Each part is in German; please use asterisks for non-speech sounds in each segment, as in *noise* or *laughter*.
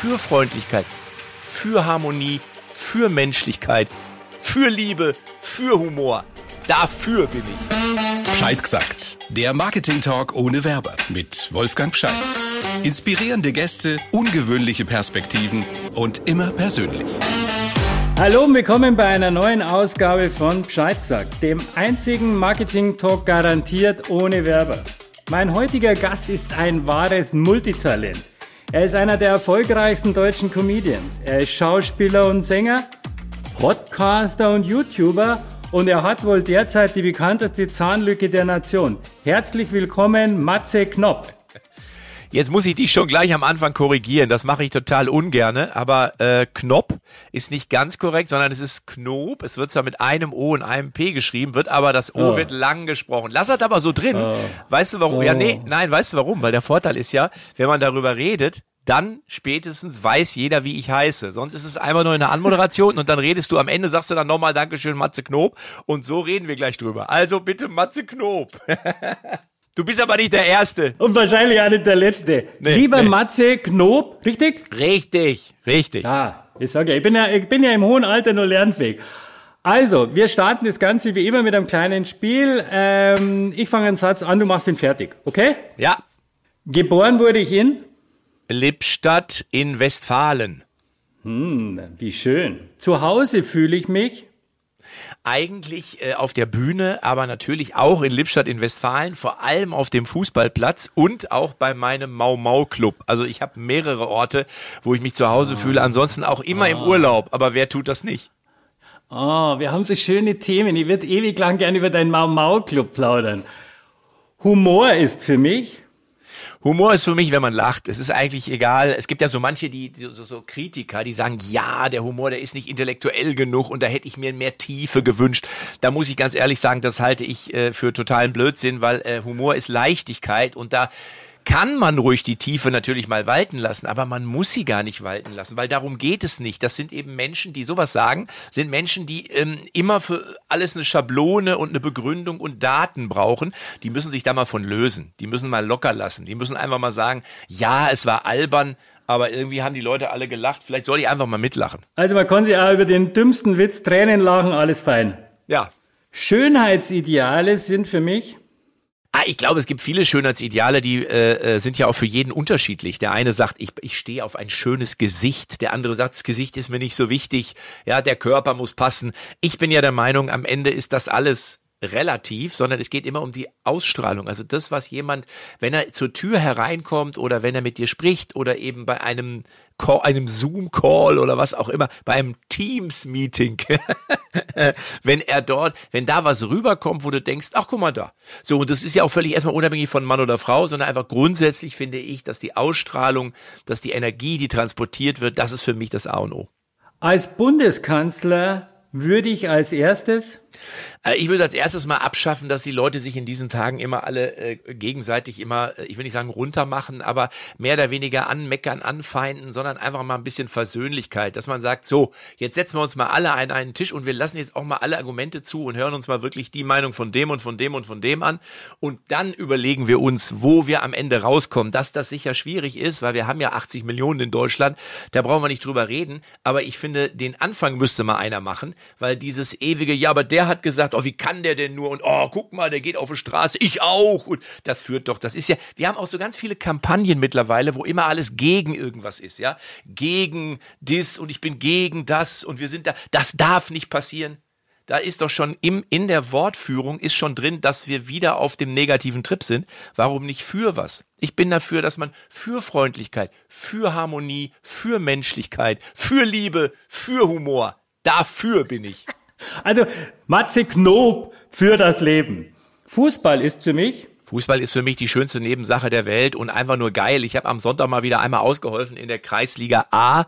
für Freundlichkeit, für Harmonie, für Menschlichkeit, für Liebe, für Humor. Dafür bin ich. Scheid gesagt. Der Marketing Talk ohne Werber mit Wolfgang Scheid. Inspirierende Gäste, ungewöhnliche Perspektiven und immer persönlich. Hallo und willkommen bei einer neuen Ausgabe von Bescheid gesagt, dem einzigen Marketing-Talk garantiert ohne Werber. Mein heutiger Gast ist ein wahres Multitalent. Er ist einer der erfolgreichsten deutschen Comedians. Er ist Schauspieler und Sänger, Podcaster und YouTuber und er hat wohl derzeit die bekannteste Zahnlücke der Nation. Herzlich willkommen, Matze Knopp. Jetzt muss ich dich schon gleich am Anfang korrigieren. Das mache ich total ungerne. Aber äh, Knopp ist nicht ganz korrekt, sondern es ist Knob. Es wird zwar mit einem O und einem P geschrieben, wird aber das O oh. wird lang gesprochen. Lass das aber so drin. Oh. Weißt du warum? Oh. Ja, nee, nein, weißt du warum? Weil der Vorteil ist ja, wenn man darüber redet, dann spätestens weiß jeder, wie ich heiße. Sonst ist es einfach nur eine Anmoderation und dann redest du am Ende, sagst du dann nochmal Dankeschön, Matze Knob. Und so reden wir gleich drüber. Also bitte Matze Knob. *laughs* Du bist aber nicht der Erste. Und wahrscheinlich auch nicht der Letzte. Nee, Lieber nee. Matze Knob, richtig? Richtig, richtig. Ah, ich sage ja, ich bin ja, ich bin ja im hohen Alter nur lernfähig. Also, wir starten das Ganze wie immer mit einem kleinen Spiel. Ähm, ich fange einen Satz an, du machst ihn fertig, okay? Ja. Geboren wurde ich in? Lippstadt in Westfalen. Hm, wie schön. Zu Hause fühle ich mich? eigentlich äh, auf der Bühne, aber natürlich auch in Lippstadt in Westfalen, vor allem auf dem Fußballplatz und auch bei meinem Mau Mau Club. Also ich habe mehrere Orte, wo ich mich zu Hause oh. fühle, ansonsten auch immer oh. im Urlaub, aber wer tut das nicht? Oh, wir haben so schöne Themen. Ich würde ewig lang gerne über deinen Mau Mau Club plaudern. Humor ist für mich Humor ist für mich, wenn man lacht. Es ist eigentlich egal. Es gibt ja so manche, die, so, so Kritiker, die sagen, ja, der Humor, der ist nicht intellektuell genug und da hätte ich mir mehr Tiefe gewünscht. Da muss ich ganz ehrlich sagen, das halte ich äh, für totalen Blödsinn, weil äh, Humor ist Leichtigkeit und da kann man ruhig die Tiefe natürlich mal walten lassen, aber man muss sie gar nicht walten lassen, weil darum geht es nicht. Das sind eben Menschen, die sowas sagen, sind Menschen, die ähm, immer für alles eine Schablone und eine Begründung und Daten brauchen. Die müssen sich da mal von lösen. Die müssen mal locker lassen. Die müssen einfach mal sagen, ja, es war albern, aber irgendwie haben die Leute alle gelacht. Vielleicht soll ich einfach mal mitlachen. Also man kann sich auch über den dümmsten Witz Tränen lachen, alles fein. Ja. Schönheitsideale sind für mich Ah, ich glaube, es gibt viele Schönheitsideale, die äh, äh, sind ja auch für jeden unterschiedlich. Der eine sagt, ich, ich stehe auf ein schönes Gesicht. Der andere sagt, das Gesicht ist mir nicht so wichtig. Ja, der Körper muss passen. Ich bin ja der Meinung, am Ende ist das alles relativ, sondern es geht immer um die Ausstrahlung. Also das, was jemand, wenn er zur Tür hereinkommt oder wenn er mit dir spricht oder eben bei einem einem Zoom-Call oder was auch immer, bei einem Teams-Meeting, *laughs* wenn er dort, wenn da was rüberkommt, wo du denkst, ach guck mal da. So, und das ist ja auch völlig erstmal unabhängig von Mann oder Frau, sondern einfach grundsätzlich finde ich, dass die Ausstrahlung, dass die Energie, die transportiert wird, das ist für mich das A und O. Als Bundeskanzler würde ich als erstes ich würde als erstes mal abschaffen, dass die Leute sich in diesen Tagen immer alle äh, gegenseitig immer, äh, ich will nicht sagen runtermachen, aber mehr oder weniger anmeckern, anfeinden, sondern einfach mal ein bisschen Versöhnlichkeit, dass man sagt, so, jetzt setzen wir uns mal alle an einen Tisch und wir lassen jetzt auch mal alle Argumente zu und hören uns mal wirklich die Meinung von dem und von dem und von dem an und dann überlegen wir uns, wo wir am Ende rauskommen. Dass das sicher schwierig ist, weil wir haben ja 80 Millionen in Deutschland, da brauchen wir nicht drüber reden, aber ich finde, den Anfang müsste mal einer machen, weil dieses ewige, ja, aber der hat gesagt, oh, wie kann der denn nur? Und oh, guck mal, der geht auf die Straße, ich auch. Und das führt doch, das ist ja, wir haben auch so ganz viele Kampagnen mittlerweile, wo immer alles gegen irgendwas ist, ja. Gegen dies und ich bin gegen das und wir sind da, das darf nicht passieren. Da ist doch schon im, in der Wortführung ist schon drin, dass wir wieder auf dem negativen Trip sind. Warum nicht für was? Ich bin dafür, dass man für Freundlichkeit, für Harmonie, für Menschlichkeit, für Liebe, für Humor, dafür bin ich. Also Matze Knob für das Leben. Fußball ist für mich Fußball ist für mich die schönste Nebensache der Welt und einfach nur geil. Ich habe am Sonntag mal wieder einmal ausgeholfen in der Kreisliga A,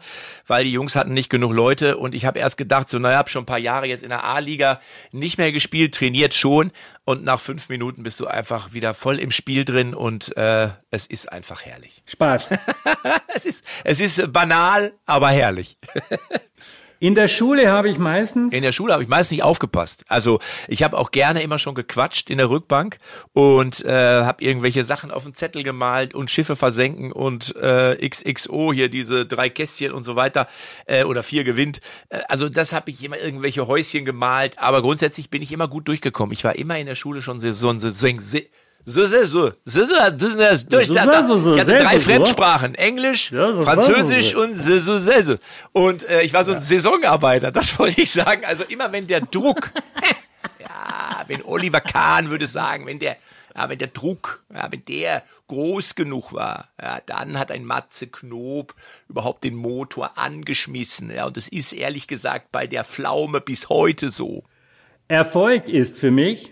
weil die Jungs hatten nicht genug Leute und ich habe erst gedacht, so naja, hab schon ein paar Jahre jetzt in der A-Liga nicht mehr gespielt, trainiert schon und nach fünf Minuten bist du einfach wieder voll im Spiel drin und äh, es ist einfach herrlich. Spaß. *laughs* es ist es ist banal, aber herrlich. *laughs* In der Schule habe ich meistens. In der Schule habe ich meistens nicht aufgepasst. Also ich habe auch gerne immer schon gequatscht in der Rückbank und äh, habe irgendwelche Sachen auf den Zettel gemalt und Schiffe versenken und äh, XXO hier diese drei Kästchen und so weiter äh, oder vier gewinnt. Äh, also das habe ich immer irgendwelche Häuschen gemalt. Aber grundsätzlich bin ich immer gut durchgekommen. Ich war immer in der Schule schon Saison, Saison, Saison so, so, so, so, so, das ist durch. Ich hatte drei Fremdsprachen, Englisch, Französisch und so, so, so, so. Und äh, ich war so ein Saisonarbeiter, das *laughs* wollte ich sagen. Also immer wenn der Druck, *laughs* ja, wenn Oliver Kahn würde sagen, wenn der, ja, wenn der Druck, ja, wenn der groß genug war, ja, dann hat ein Matze Knob überhaupt den Motor angeschmissen. Ja, und das ist ehrlich gesagt bei der Pflaume bis heute so. Erfolg ist für mich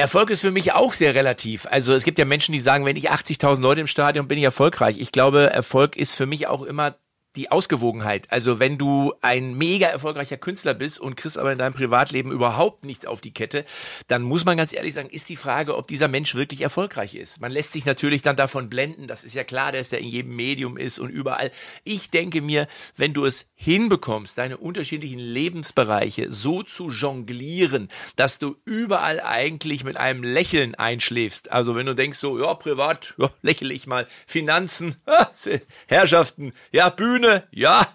Erfolg ist für mich auch sehr relativ. Also es gibt ja Menschen, die sagen, wenn ich 80.000 Leute im Stadion bin ich erfolgreich. Ich glaube, Erfolg ist für mich auch immer die Ausgewogenheit. Also wenn du ein mega erfolgreicher Künstler bist und kriegst aber in deinem Privatleben überhaupt nichts auf die Kette, dann muss man ganz ehrlich sagen, ist die Frage, ob dieser Mensch wirklich erfolgreich ist. Man lässt sich natürlich dann davon blenden, das ist ja klar, dass der in jedem Medium ist und überall. Ich denke mir, wenn du es hinbekommst, deine unterschiedlichen Lebensbereiche so zu jonglieren, dass du überall eigentlich mit einem Lächeln einschläfst. Also wenn du denkst so, ja, privat, ja, lächle ich mal, Finanzen, *laughs* Herrschaften, ja, Bühne, Bühne, ja.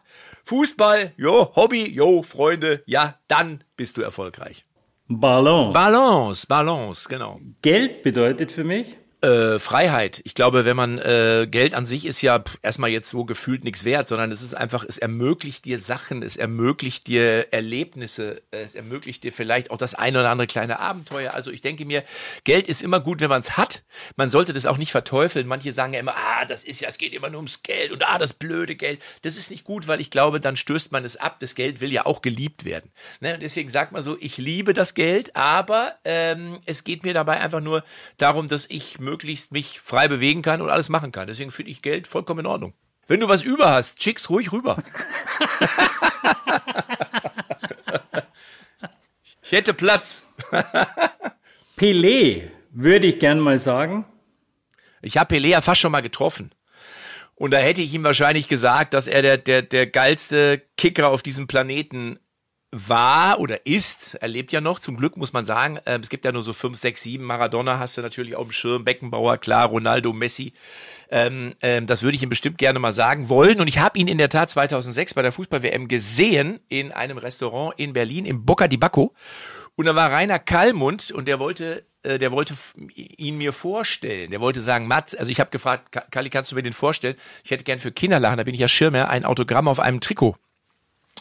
Fußball, jo. Hobby, jo. Freunde, ja. Dann bist du erfolgreich. Balance. Balance, Balance, genau. Geld bedeutet für mich? Äh, Freiheit. Ich glaube, wenn man äh, Geld an sich ist ja erstmal jetzt so gefühlt nichts wert, sondern es ist einfach, es ermöglicht dir Sachen, es ermöglicht dir Erlebnisse, es ermöglicht dir vielleicht auch das eine oder andere kleine Abenteuer. Also ich denke mir, Geld ist immer gut, wenn man es hat. Man sollte das auch nicht verteufeln. Manche sagen ja immer, ah, das ist ja, es geht immer nur ums Geld und ah, das blöde Geld. Das ist nicht gut, weil ich glaube, dann stößt man es ab. Das Geld will ja auch geliebt werden. Ne? Und deswegen sagt man so, ich liebe das Geld, aber ähm, es geht mir dabei einfach nur darum, dass ich möglichst möglichst mich frei bewegen kann und alles machen kann. Deswegen finde ich Geld vollkommen in Ordnung. Wenn du was über hast, schick's ruhig rüber. *laughs* ich hätte Platz. Pelé, würde ich gern mal sagen. Ich habe Pelé ja fast schon mal getroffen. Und da hätte ich ihm wahrscheinlich gesagt, dass er der, der, der geilste Kicker auf diesem Planeten war oder ist, er lebt ja noch, zum Glück muss man sagen. Ähm, es gibt ja nur so fünf, sechs, sieben. Maradona hast du natürlich auf dem Schirm, Beckenbauer, klar, Ronaldo, Messi. Ähm, ähm, das würde ich ihm bestimmt gerne mal sagen wollen. Und ich habe ihn in der Tat 2006 bei der Fußball-WM gesehen in einem Restaurant in Berlin, im Bocca di Bacco. Und da war Rainer Kallmund und der wollte, äh, der wollte ihn mir vorstellen. Der wollte sagen, Mats, also ich habe gefragt, Kalli, kannst du mir den vorstellen? Ich hätte gern für Kinderlachen, da bin ich ja Schirmer, ein Autogramm auf einem Trikot.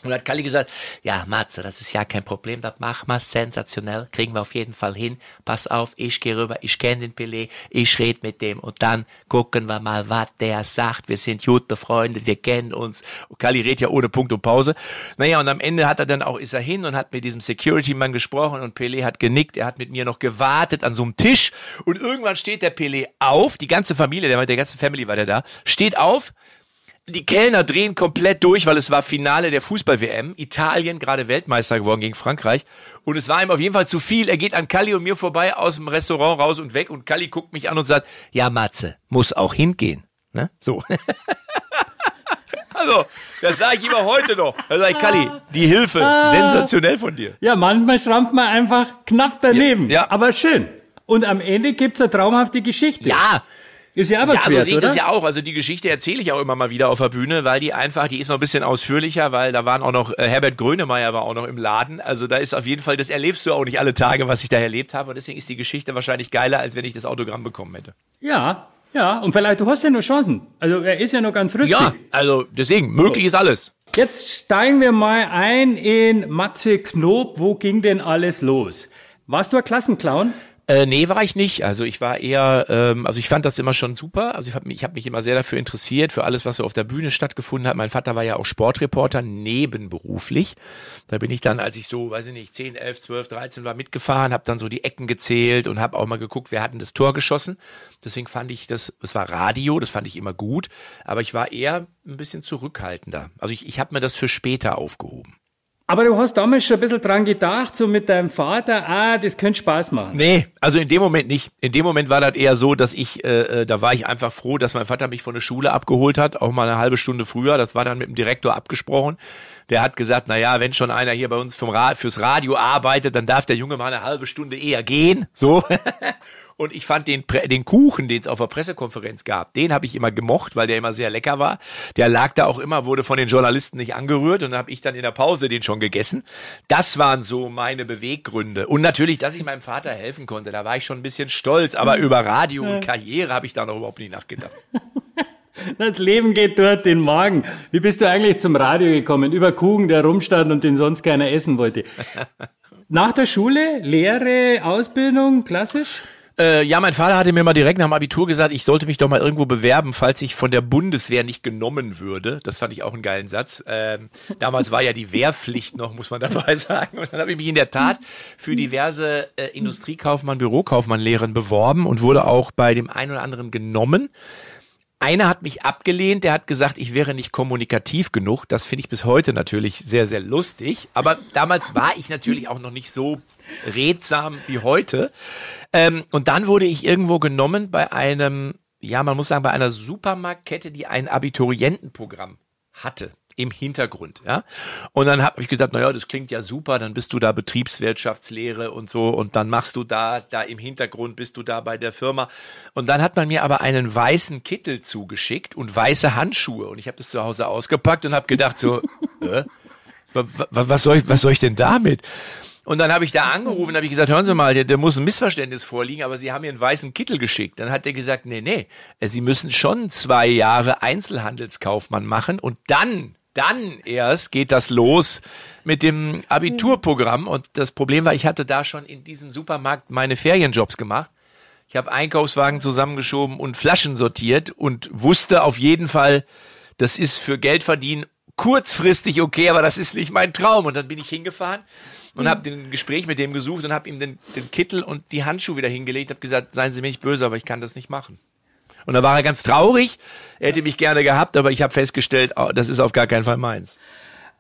Und hat Kalli gesagt, ja, Matze, das ist ja kein Problem, das machen wir sensationell, kriegen wir auf jeden Fall hin. Pass auf, ich gehe rüber, ich kenne den Pelé, ich rede mit dem und dann gucken wir mal, was der sagt. Wir sind gute Freunde, wir kennen uns. Und Kalli redet ja ohne Punkt und Pause. Naja, und am Ende hat er dann auch, ist er hin und hat mit diesem Security-Mann gesprochen und Pelé hat genickt, er hat mit mir noch gewartet an so einem Tisch und irgendwann steht der Pelé auf, die ganze Familie, der, der ganze Family war der da, steht auf, die Kellner drehen komplett durch, weil es war Finale der Fußball-WM. Italien gerade Weltmeister geworden gegen Frankreich. Und es war ihm auf jeden Fall zu viel. Er geht an Kalli und mir vorbei aus dem Restaurant raus und weg. Und Kalli guckt mich an und sagt, ja, Matze, muss auch hingehen. Ne? So. *laughs* also, das sage ich immer heute noch. Da sage ich, Kalli, die Hilfe, sensationell von dir. Ja, manchmal schrammt man einfach knapp daneben. Ja, ja. Aber schön. Und am Ende gibt's eine traumhafte Geschichte. Ja, ist ja aber Ja, so sehe ich das ja auch. Also die Geschichte erzähle ich auch immer mal wieder auf der Bühne, weil die einfach, die ist noch ein bisschen ausführlicher, weil da waren auch noch, äh, Herbert Grönemeyer war auch noch im Laden. Also da ist auf jeden Fall, das erlebst du auch nicht alle Tage, was ich da erlebt habe. Und deswegen ist die Geschichte wahrscheinlich geiler, als wenn ich das Autogramm bekommen hätte. Ja, ja. Und vielleicht, du hast ja nur Chancen. Also er ist ja noch ganz rüstig. Ja, also deswegen, möglich ist alles. Jetzt steigen wir mal ein in Matze Knob. Wo ging denn alles los? Warst du ein Klassenclown? Äh, nee, war ich nicht. Also ich war eher, ähm, also ich fand das immer schon super. Also ich habe mich, ich hab mich immer sehr dafür interessiert, für alles, was so auf der Bühne stattgefunden hat. Mein Vater war ja auch Sportreporter, nebenberuflich. Da bin ich dann, als ich so, weiß ich nicht, 10, 11, 12, 13 war, mitgefahren, habe dann so die Ecken gezählt und habe auch mal geguckt, wer hat denn das Tor geschossen. Deswegen fand ich das, es war Radio, das fand ich immer gut. Aber ich war eher ein bisschen zurückhaltender. Also ich, ich habe mir das für später aufgehoben. Aber du hast damals schon ein bisschen dran gedacht, so mit deinem Vater, ah, das könnte Spaß machen. Nee, also in dem Moment nicht. In dem Moment war das eher so, dass ich, äh, äh, da war ich einfach froh, dass mein Vater mich von der Schule abgeholt hat, auch mal eine halbe Stunde früher. Das war dann mit dem Direktor abgesprochen. Der hat gesagt, na ja, wenn schon einer hier bei uns vom Ra fürs Radio arbeitet, dann darf der Junge mal eine halbe Stunde eher gehen. *laughs* So. Und ich fand den, den Kuchen, den es auf der Pressekonferenz gab, den habe ich immer gemocht, weil der immer sehr lecker war. Der lag da auch immer, wurde von den Journalisten nicht angerührt und habe ich dann in der Pause den schon gegessen. Das waren so meine Beweggründe. Und natürlich, dass ich meinem Vater helfen konnte, da war ich schon ein bisschen stolz. Aber über Radio und Karriere habe ich da noch überhaupt nicht nachgedacht. *laughs* Das Leben geht dort den Magen. Wie bist du eigentlich zum Radio gekommen? Über Kuchen, der rumstand und den sonst keiner essen wollte. *laughs* Nach der Schule, Lehre, Ausbildung, klassisch? Äh, ja, mein Vater hatte mir mal direkt nach dem Abitur gesagt, ich sollte mich doch mal irgendwo bewerben, falls ich von der Bundeswehr nicht genommen würde. Das fand ich auch einen geilen Satz. Ähm, damals war ja die Wehrpflicht noch, muss man dabei *laughs* sagen. Und dann habe ich mich in der Tat für diverse äh, Industriekaufmann, Bürokaufmann-Lehren beworben und wurde auch bei dem einen oder anderen genommen. Einer hat mich abgelehnt, der hat gesagt, ich wäre nicht kommunikativ genug. Das finde ich bis heute natürlich sehr, sehr lustig. Aber damals war ich natürlich auch noch nicht so redsam wie heute. Ähm, und dann wurde ich irgendwo genommen bei einem, ja, man muss sagen, bei einer Supermarktkette, die ein Abiturientenprogramm hatte im Hintergrund, ja. Und dann habe ich gesagt, naja, das klingt ja super, dann bist du da Betriebswirtschaftslehre und so und dann machst du da, da im Hintergrund bist du da bei der Firma. Und dann hat man mir aber einen weißen Kittel zugeschickt und weiße Handschuhe und ich habe das zu Hause ausgepackt und habe gedacht so, *laughs* äh, was soll ich, was soll ich denn damit? Und dann habe ich da angerufen, habe ich gesagt, hören Sie mal, der, der muss ein Missverständnis vorliegen, aber Sie haben mir einen weißen Kittel geschickt. Dann hat er gesagt, nee, nee, Sie müssen schon zwei Jahre Einzelhandelskaufmann machen und dann, dann erst geht das los mit dem Abiturprogramm. Und das Problem war, ich hatte da schon in diesem Supermarkt meine Ferienjobs gemacht. Ich habe Einkaufswagen zusammengeschoben und Flaschen sortiert und wusste auf jeden Fall, das ist für Geld verdienen kurzfristig okay, aber das ist nicht mein Traum. Und dann bin ich hingefahren und habe den Gespräch mit dem gesucht und habe ihm den, den Kittel und die Handschuhe wieder hingelegt, habe gesagt, seien Sie mir nicht böse, aber ich kann das nicht machen. Und da war er ganz traurig. Er hätte mich gerne gehabt, aber ich habe festgestellt, oh, das ist auf gar keinen Fall meins.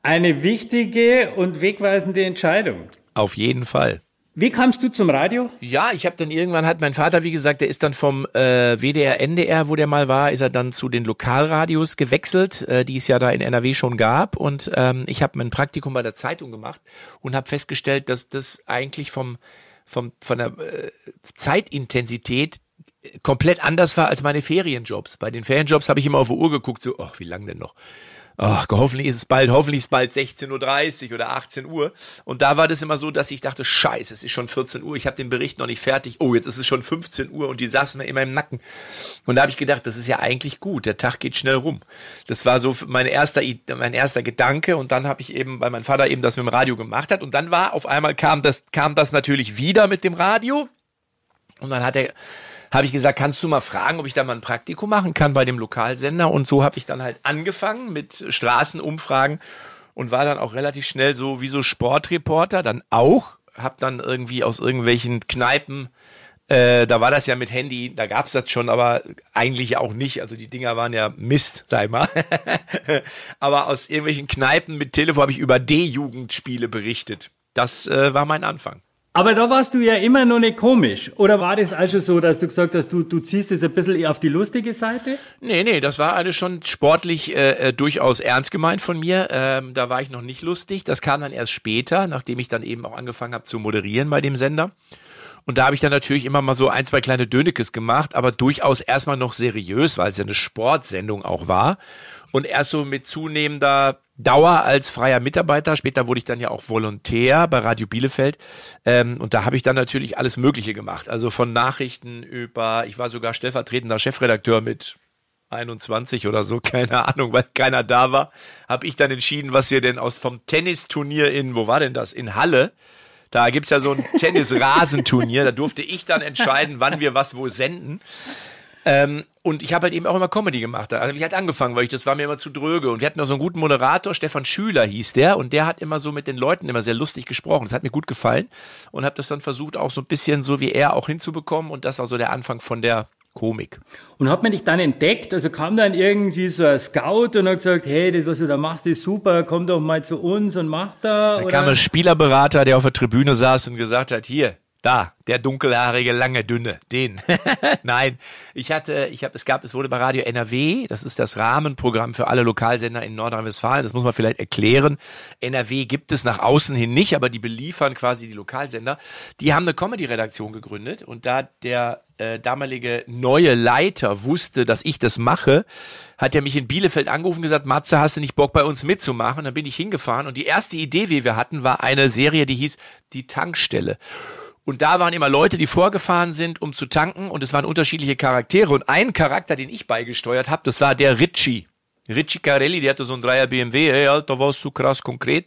Eine wichtige und wegweisende Entscheidung. Auf jeden Fall. Wie kamst du zum Radio? Ja, ich habe dann irgendwann hat mein Vater, wie gesagt, der ist dann vom äh, WDR NDR, wo der mal war, ist er dann zu den Lokalradios gewechselt, äh, die es ja da in NRW schon gab. Und ähm, ich habe mein Praktikum bei der Zeitung gemacht und habe festgestellt, dass das eigentlich vom vom von der äh, Zeitintensität komplett anders war als meine Ferienjobs. Bei den Ferienjobs habe ich immer auf die Uhr geguckt, so, ach, wie lang denn noch? ach, hoffentlich ist es bald, hoffentlich ist es bald 16.30 Uhr oder 18 Uhr. Und da war das immer so, dass ich dachte, scheiße, es ist schon 14 Uhr, ich habe den Bericht noch nicht fertig. Oh, jetzt ist es schon 15 Uhr und die saßen mir immer im Nacken. Und da habe ich gedacht, das ist ja eigentlich gut, der Tag geht schnell rum. Das war so mein erster, mein erster Gedanke. Und dann habe ich eben, weil mein Vater eben das mit dem Radio gemacht hat. Und dann war auf einmal kam das, kam das natürlich wieder mit dem Radio. Und dann hat er habe ich gesagt, kannst du mal fragen, ob ich da mal ein Praktikum machen kann bei dem Lokalsender? Und so habe ich dann halt angefangen mit Straßenumfragen und war dann auch relativ schnell so wie so Sportreporter, dann auch, habe dann irgendwie aus irgendwelchen Kneipen äh, da war das ja mit Handy, da gab's das schon, aber eigentlich auch nicht. Also die Dinger waren ja Mist, sag ich mal. *laughs* aber aus irgendwelchen Kneipen mit Telefon habe ich über D-Jugendspiele berichtet. Das äh, war mein Anfang. Aber da warst du ja immer noch nicht komisch. Oder war das also so, dass du gesagt hast, du, du ziehst es ein bisschen auf die lustige Seite? Nee, nee, das war alles schon sportlich äh, äh, durchaus ernst gemeint von mir. Ähm, da war ich noch nicht lustig. Das kam dann erst später, nachdem ich dann eben auch angefangen habe zu moderieren bei dem Sender. Und da habe ich dann natürlich immer mal so ein, zwei kleine Dönekes gemacht, aber durchaus erstmal noch seriös, weil es ja eine Sportsendung auch war. Und erst so mit zunehmender Dauer als freier Mitarbeiter. Später wurde ich dann ja auch Volontär bei Radio Bielefeld. Ähm, und da habe ich dann natürlich alles Mögliche gemacht. Also von Nachrichten über, ich war sogar stellvertretender Chefredakteur mit 21 oder so, *laughs* keine Ahnung, weil keiner da war, habe ich dann entschieden, was wir denn aus vom Tennisturnier in, wo war denn das? In Halle. Da gibt's ja so ein *laughs* Tennisrasenturnier, da durfte ich dann entscheiden, wann wir was wo senden. Ähm, und ich habe halt eben auch immer Comedy gemacht. Also ich halt angefangen, weil ich das war mir immer zu dröge. Und wir hatten noch so einen guten Moderator, Stefan Schüler hieß der, und der hat immer so mit den Leuten immer sehr lustig gesprochen. Das hat mir gut gefallen und habe das dann versucht auch so ein bisschen so wie er auch hinzubekommen. Und das war so der Anfang von der Komik. Und hat man dich dann entdeckt? Also kam dann irgendwie so ein Scout und hat gesagt, hey, das, was du da machst, ist super, komm doch mal zu uns und mach da. Da oder? kam ein Spielerberater, der auf der Tribüne saß und gesagt hat, hier, Da, der dunkelhaarige, lange, dünne, den. *laughs* Nein, ich hatte, ich habe, es gab, es wurde bei Radio NRW, das ist das Rahmenprogramm für alle Lokalsender in Nordrhein-Westfalen, das muss man vielleicht erklären. NRW gibt es nach außen hin nicht, aber die beliefern quasi die Lokalsender. Die haben eine Comedy-Redaktion gegründet und da der äh, damalige neue Leiter wusste, dass ich das mache, hat er mich in Bielefeld angerufen und gesagt, Matze, hast du nicht Bock bei uns mitzumachen? Und dann bin ich hingefahren und die erste Idee, wie wir hatten, war eine Serie, die hieß Die Tankstelle. Und da waren immer Leute, die vorgefahren sind, um zu tanken. Und es waren unterschiedliche Charaktere. Und ein Charakter, den ich beigesteuert habe, das war der Ritchie. Ritchie Carelli, der hatte so ein Dreier BMW. Hey, Alter, warst du krass konkret.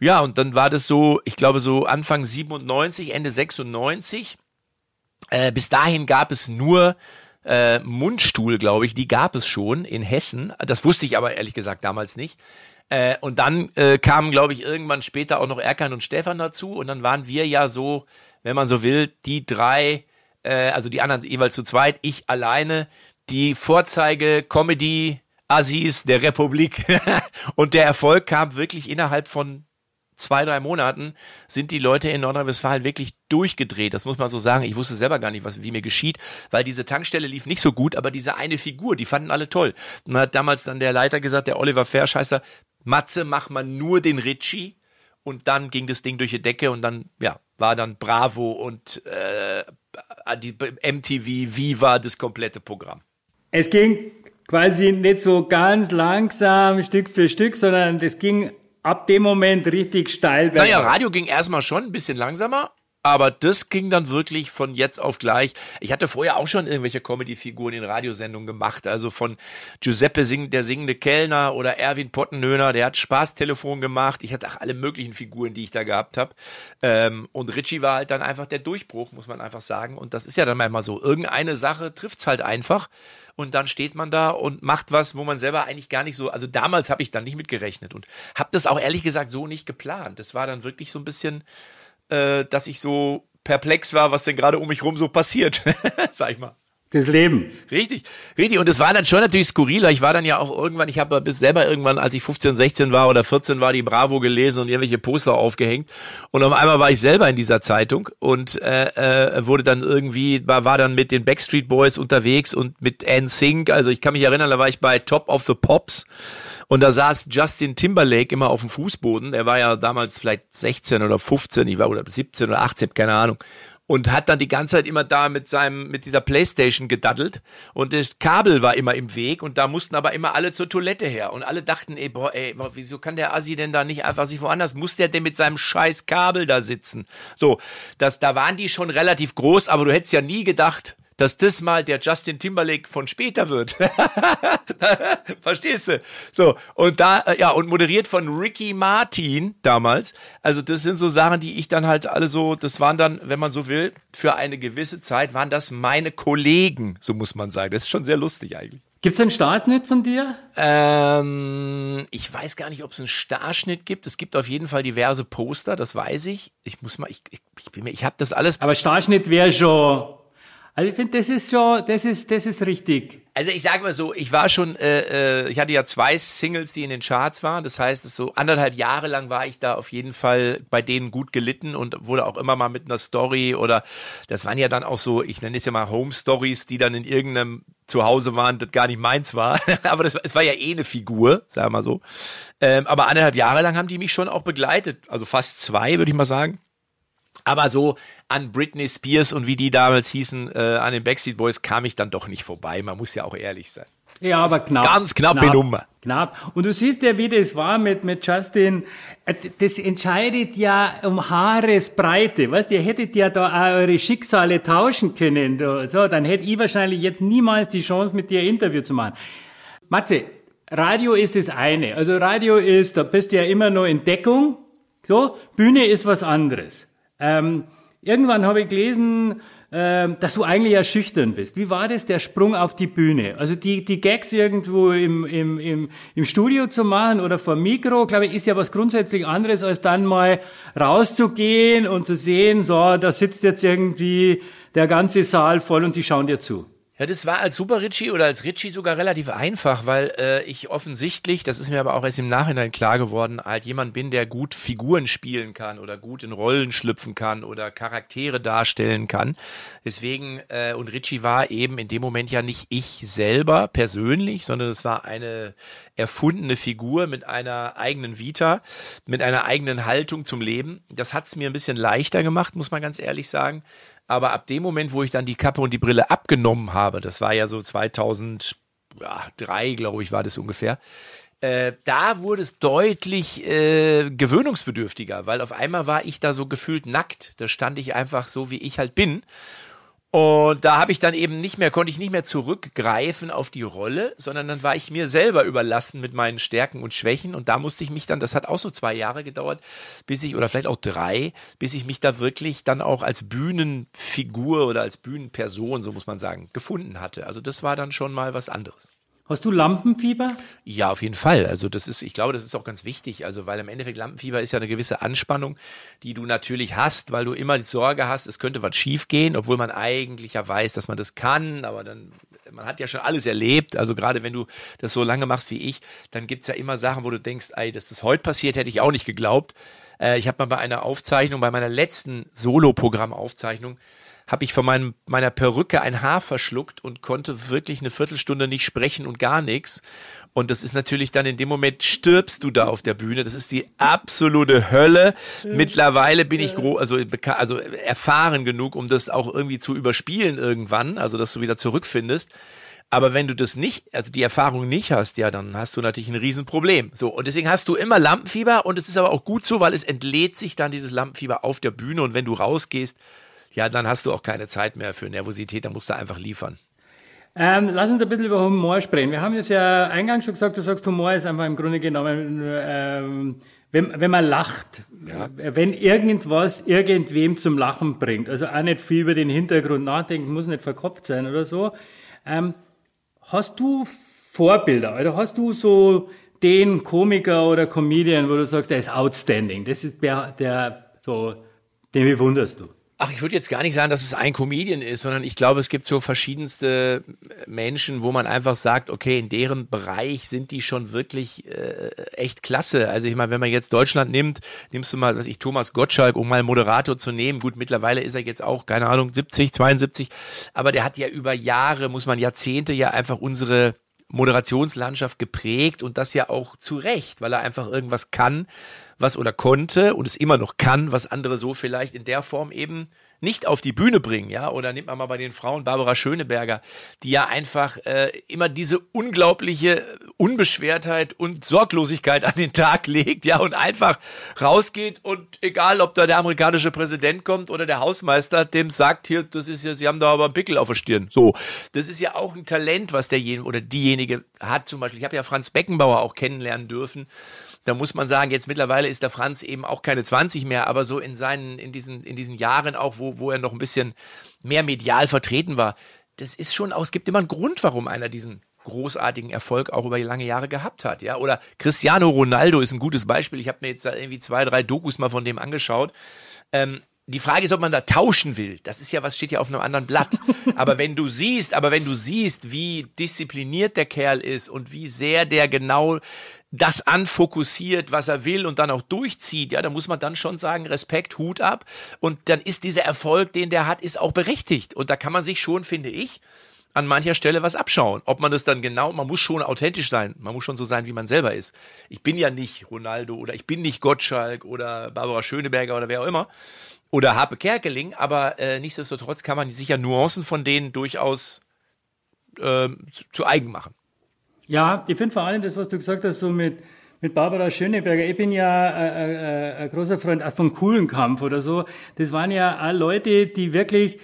Ja, und dann war das so, ich glaube so Anfang 97, Ende 96. Äh, bis dahin gab es nur äh, Mundstuhl, glaube ich. Die gab es schon in Hessen. Das wusste ich aber ehrlich gesagt damals nicht. Äh, und dann äh, kamen, glaube ich, irgendwann später auch noch Erkan und Stefan dazu. Und dann waren wir ja so wenn man so will, die drei, äh, also die anderen jeweils zu zweit, ich alleine, die Vorzeige Comedy Assis der Republik. *laughs* und der Erfolg kam wirklich innerhalb von zwei, drei Monaten sind die Leute in Nordrhein-Westfalen wirklich durchgedreht. Das muss man so sagen. Ich wusste selber gar nicht, was, wie mir geschieht, weil diese Tankstelle lief nicht so gut, aber diese eine Figur, die fanden alle toll. Und hat damals dann der Leiter gesagt, der Oliver Verscheißer, Matze, mach mal nur den Ritchie. Und dann ging das Ding durch die Decke und dann, ja, war dann Bravo und äh, die MTV, Viva, das komplette Programm. Es ging quasi nicht so ganz langsam, Stück für Stück, sondern das ging ab dem Moment richtig steil. Naja, Radio ging erstmal schon ein bisschen langsamer, aber das ging dann wirklich von jetzt auf gleich. Ich hatte vorher auch schon irgendwelche Comedy-Figuren in Radiosendungen gemacht. Also von Giuseppe Sing, der singende Kellner oder Erwin Pottenhöhner, der hat Spaßtelefon gemacht. Ich hatte auch alle möglichen Figuren, die ich da gehabt habe. Ähm, und Richie war halt dann einfach der Durchbruch, muss man einfach sagen. Und das ist ja dann manchmal so. Irgendeine Sache trifft's halt einfach. Und dann steht man da und macht was, wo man selber eigentlich gar nicht so, also damals habe ich dann nicht mitgerechnet und habe das auch ehrlich gesagt so nicht geplant. Das war dann wirklich so ein bisschen, äh, dass ich so perplex war, was denn gerade um mich rum so passiert, *laughs* sag ich mal. Das Leben. Richtig, richtig. Und es war dann schon natürlich skurriler. Ich war dann ja auch irgendwann, ich habe bis selber irgendwann, als ich 15, 16 war oder 14 war, die Bravo gelesen und irgendwelche Poster aufgehängt. Und auf einmal war ich selber in dieser Zeitung und äh, äh, wurde dann irgendwie, war, war dann mit den Backstreet Boys unterwegs und mit Anne Sink. Also ich kann mich erinnern, da war ich bei Top of the Pops und da saß Justin Timberlake immer auf dem Fußboden. Er war ja damals vielleicht 16 oder 15, ich war oder 17 oder 18, keine Ahnung. Und hat dann die ganze Zeit immer da mit seinem, mit dieser Playstation gedaddelt. Und das Kabel war immer im Weg. Und da mussten aber immer alle zur Toilette her. Und alle dachten, ey, boah, ey, wieso kann der Assi denn da nicht einfach sich woanders? Muss der denn mit seinem scheiß Kabel da sitzen? So, das, da waren die schon relativ groß, aber du hättest ja nie gedacht, dass das mal der Justin Timberlake von später wird. *laughs* Verstehst du? So, und da, äh, ja, und moderiert von Ricky Martin damals. Also, das sind so Sachen, die ich dann halt alle so, das waren dann, wenn man so will, für eine gewisse Zeit waren das meine Kollegen, so muss man sagen. Das ist schon sehr lustig eigentlich. Gibt es einen Startschnitt von dir? Ähm, ich weiß gar nicht, ob es einen Startschnitt gibt. Es gibt auf jeden Fall diverse Poster, das weiß ich. Ich muss mal, ich, ich, ich bin mir, ich habe das alles. Aber Startschnitt wäre schon also ich finde, das ist schon, das ist, das ist richtig. Also ich sage mal so, ich war schon, äh, äh, ich hatte ja zwei Singles, die in den Charts waren. Das heißt, so anderthalb Jahre lang war ich da auf jeden Fall bei denen gut gelitten und wurde auch immer mal mit einer Story oder das waren ja dann auch so, ich nenne es ja mal Home Stories, die dann in irgendeinem Zuhause waren, das gar nicht meins war. *laughs* aber das, es war ja eh eine Figur, sagen wir mal so. Ähm, aber anderthalb Jahre lang haben die mich schon auch begleitet. Also fast zwei, würde ich mal sagen. Aber so an Britney Spears und wie die damals hießen, äh, an den Backstreet Boys kam ich dann doch nicht vorbei. Man muss ja auch ehrlich sein. Ja, aber knapp. Ganz knappe knapp, Nummer. Knapp. Und du siehst ja, wie das war mit, mit Justin. Äh, das entscheidet ja um Haaresbreite. Weißt ihr hättet ja da auch eure Schicksale tauschen können. So, dann hätte ich wahrscheinlich jetzt niemals die Chance, mit dir ein Interview zu machen. Matze, Radio ist das eine. Also Radio ist, da bist du ja immer nur in Deckung. So, Bühne ist was anderes. Ähm, irgendwann habe ich gelesen, ähm, dass du eigentlich ja schüchtern bist. Wie war das, der Sprung auf die Bühne? Also die, die Gags irgendwo im, im, im, im Studio zu machen oder vor Mikro, glaube ich, ist ja was grundsätzlich anderes, als dann mal rauszugehen und zu sehen, so, da sitzt jetzt irgendwie der ganze Saal voll und die schauen dir zu. Ja, das war als Super Ritchie oder als Ritchie sogar relativ einfach, weil äh, ich offensichtlich, das ist mir aber auch erst im Nachhinein klar geworden, halt jemand bin, der gut Figuren spielen kann oder gut in Rollen schlüpfen kann oder Charaktere darstellen kann. Deswegen, äh, und Ritchie war eben in dem Moment ja nicht ich selber persönlich, sondern es war eine erfundene Figur mit einer eigenen Vita, mit einer eigenen Haltung zum Leben. Das hat's mir ein bisschen leichter gemacht, muss man ganz ehrlich sagen. Aber ab dem Moment, wo ich dann die Kappe und die Brille abgenommen habe, das war ja so 2003, glaube ich, war das ungefähr, äh, da wurde es deutlich äh, gewöhnungsbedürftiger, weil auf einmal war ich da so gefühlt nackt. Da stand ich einfach so, wie ich halt bin. Und da habe ich dann eben nicht mehr, konnte ich nicht mehr zurückgreifen auf die Rolle, sondern dann war ich mir selber überlassen mit meinen Stärken und Schwächen. Und da musste ich mich dann, das hat auch so zwei Jahre gedauert, bis ich, oder vielleicht auch drei, bis ich mich da wirklich dann auch als Bühnenfigur oder als Bühnenperson, so muss man sagen, gefunden hatte. Also das war dann schon mal was anderes. Hast du Lampenfieber? Ja, auf jeden Fall. Also das ist, ich glaube, das ist auch ganz wichtig. Also weil im Endeffekt Lampenfieber ist ja eine gewisse Anspannung, die du natürlich hast, weil du immer die Sorge hast, es könnte was schiefgehen, obwohl man eigentlich ja weiß, dass man das kann, aber dann, man hat ja schon alles erlebt. Also gerade wenn du das so lange machst wie ich, dann gibt's ja immer Sachen, wo du denkst, ey, dass das heute passiert, hätte ich auch nicht geglaubt. Äh, ich habe mal bei einer Aufzeichnung, bei meiner letzten Solo-Programm-Aufzeichnung, habe ich von meinem, meiner Perücke ein Haar verschluckt und konnte wirklich eine Viertelstunde nicht sprechen und gar nichts. Und das ist natürlich dann in dem Moment stirbst du da auf der Bühne. Das ist die absolute Hölle. Mittlerweile bin ich gro also, also erfahren genug, um das auch irgendwie zu überspielen irgendwann, also dass du wieder zurückfindest. Aber wenn du das nicht, also die Erfahrung nicht hast, ja, dann hast du natürlich ein Riesenproblem. So, und deswegen hast du immer Lampenfieber und es ist aber auch gut so, weil es entlädt sich dann dieses Lampenfieber auf der Bühne und wenn du rausgehst, ja, dann hast du auch keine Zeit mehr für Nervosität, dann musst du einfach liefern. Ähm, lass uns ein bisschen über Humor sprechen. Wir haben jetzt ja eingangs schon gesagt, du sagst, Humor ist einfach im Grunde genommen, ähm, wenn, wenn man lacht, ja. wenn irgendwas irgendwem zum Lachen bringt, also auch nicht viel über den Hintergrund nachdenken, muss nicht verkopft sein oder so. Ähm, hast du Vorbilder oder hast du so den Komiker oder Comedian, wo du sagst, der ist outstanding, das ist der, der so, den bewunderst du? Ach, ich würde jetzt gar nicht sagen, dass es ein Comedian ist, sondern ich glaube, es gibt so verschiedenste Menschen, wo man einfach sagt, okay, in deren Bereich sind die schon wirklich äh, echt klasse. Also ich meine, wenn man jetzt Deutschland nimmt, nimmst du mal, was ich, Thomas Gottschalk, um mal Moderator zu nehmen. Gut, mittlerweile ist er jetzt auch, keine Ahnung, 70, 72, aber der hat ja über Jahre, muss man Jahrzehnte ja einfach unsere Moderationslandschaft geprägt und das ja auch zu Recht, weil er einfach irgendwas kann, was oder konnte und es immer noch kann, was andere so vielleicht in der Form eben nicht auf die Bühne bringen, ja, oder nimmt man mal bei den Frauen Barbara Schöneberger, die ja einfach äh, immer diese unglaubliche Unbeschwertheit und Sorglosigkeit an den Tag *laughs* legt, ja, und einfach rausgeht und egal, ob da der amerikanische Präsident kommt oder der Hausmeister, dem sagt hier, das ist ja, sie haben da aber einen Pickel auf der Stirn. So, das ist ja auch ein Talent, was derjenige oder diejenige hat. Zum Beispiel, ich habe ja Franz Beckenbauer auch kennenlernen dürfen da muss man sagen, jetzt mittlerweile ist der Franz eben auch keine 20 mehr, aber so in seinen, in diesen, in diesen Jahren auch, wo, wo er noch ein bisschen mehr medial vertreten war, das ist schon auch, es gibt immer einen Grund, warum einer diesen großartigen Erfolg auch über lange Jahre gehabt hat, ja. Oder Cristiano Ronaldo ist ein gutes Beispiel. Ich habe mir jetzt da irgendwie zwei, drei Dokus mal von dem angeschaut. Ähm, die Frage ist, ob man da tauschen will. Das ist ja was steht ja auf einem anderen Blatt. *laughs* Aber wenn du siehst, aber wenn du siehst, wie diszipliniert der Kerl ist und wie sehr der genau das anfokussiert, was er will und dann auch durchzieht, ja, da muss man dann schon sagen, Respekt, Hut ab. Und dann ist dieser Erfolg, den der hat, ist auch berechtigt. Und da kann man sich schon, finde ich, an mancher Stelle was abschauen. Ob man das dann genau, man muss schon authentisch sein, man muss schon so sein, wie man selber ist. Ich bin ja nicht Ronaldo oder ich bin nicht Gottschalk oder Barbara Schöneberger oder wer auch immer oder Harpe Kerkeling, aber äh, nichtsdestotrotz kann man sicher Nuancen von denen durchaus äh, zu eigen machen. Ja, ich finde vor allem das, was du gesagt hast, so mit, mit Barbara Schöneberger. Ich bin ja äh, äh, äh ein großer Freund auch vom coolen Kampf oder so. Das waren ja auch Leute, die wirklich,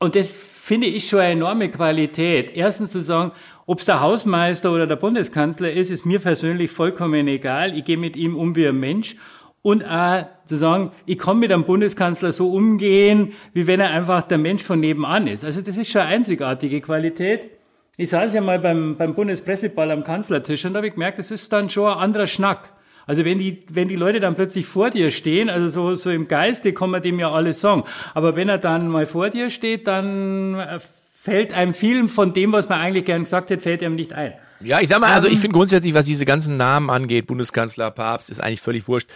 und das finde ich schon eine enorme Qualität. Erstens zu sagen, ob es der Hausmeister oder der Bundeskanzler ist, ist mir persönlich vollkommen egal. Ich gehe mit ihm um wie ein Mensch. Und auch zu sagen, ich kann mit einem Bundeskanzler so umgehen, wie wenn er einfach der Mensch von nebenan ist. Also das ist schon eine einzigartige Qualität. Ich saß ja mal beim, beim Bundespresseball am Kanzlertisch und da habe ich gemerkt, das ist dann schon ein anderer Schnack. Also wenn die, wenn die Leute dann plötzlich vor dir stehen, also so, so im Geiste kann man dem ja alles sagen. Aber wenn er dann mal vor dir steht, dann äh, fällt einem vielen von dem, was man eigentlich gern gesagt hat, fällt einem nicht ein. Ja, ich sag mal, also ich finde grundsätzlich, was diese ganzen Namen angeht, Bundeskanzler, Papst, ist eigentlich völlig wurscht.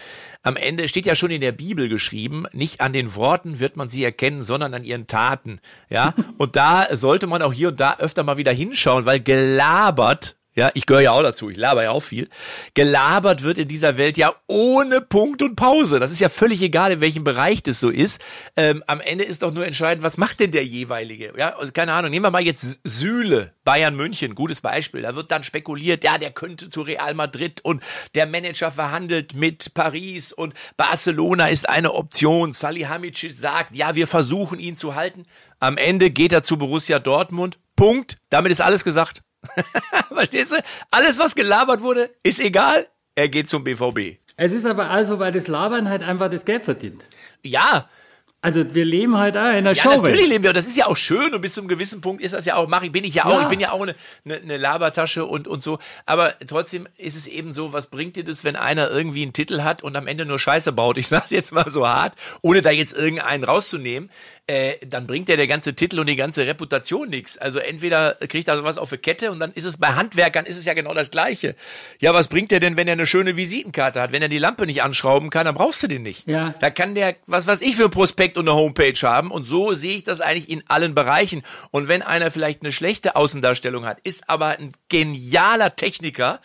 Am Ende steht ja schon in der Bibel geschrieben, nicht an den Worten wird man sie erkennen, sondern an ihren Taten. Ja, *laughs* und da sollte man auch hier und da öfter mal wieder hinschauen, weil gelabert ja, ich gehöre ja auch dazu, ich laber ja auch viel. Gelabert wird in dieser Welt ja ohne Punkt und Pause. Das ist ja völlig egal, in welchem Bereich das so ist. Ähm, am Ende ist doch nur entscheidend, was macht denn der jeweilige? Ja, also keine Ahnung, nehmen wir mal jetzt Sühle, Bayern München, gutes Beispiel. Da wird dann spekuliert, ja, der könnte zu Real Madrid und der Manager verhandelt mit Paris und Barcelona ist eine Option. Salihamidzic sagt, ja, wir versuchen ihn zu halten. Am Ende geht er zu Borussia Dortmund. Punkt. Damit ist alles gesagt. *laughs* Verstehst du? Alles, was gelabert wurde, ist egal. Er geht zum BVB. Es ist aber also, weil das Labern halt einfach das Geld verdient. Ja, Also wir leben halt auch in einer Ja, Show. natürlich leben wir. Das ist ja auch schön und bis zu einem gewissen Punkt ist das ja auch, mach ich, bin ich ja auch, Ja. ich bin ja auch eine, eine, eine Labertasche und, und so. Aber trotzdem ist es eben so, was bringt dir das, wenn einer irgendwie einen Titel hat und am Ende nur Scheiße baut? Ich *laughs* sag's jetzt mal so hart, ohne da jetzt irgendeinen rauszunehmen. Äh, dann bringt ja der ganze Titel und die ganze Reputation nichts. Also entweder kriegt er was auf die Kette und dann ist es bei Handwerkern ist es ja genau das Gleiche. Ja, was bringt der denn, wenn er eine schöne Visitenkarte hat? Wenn er die Lampe nicht anschrauben kann, dann brauchst du den nicht. Ja. Da kann der, was weiß ich, für ein Prospekt und eine Homepage haben. Und so sehe ich das eigentlich in allen Bereichen. Und wenn einer vielleicht eine schlechte Außendarstellung hat, ist aber ein genialer Techniker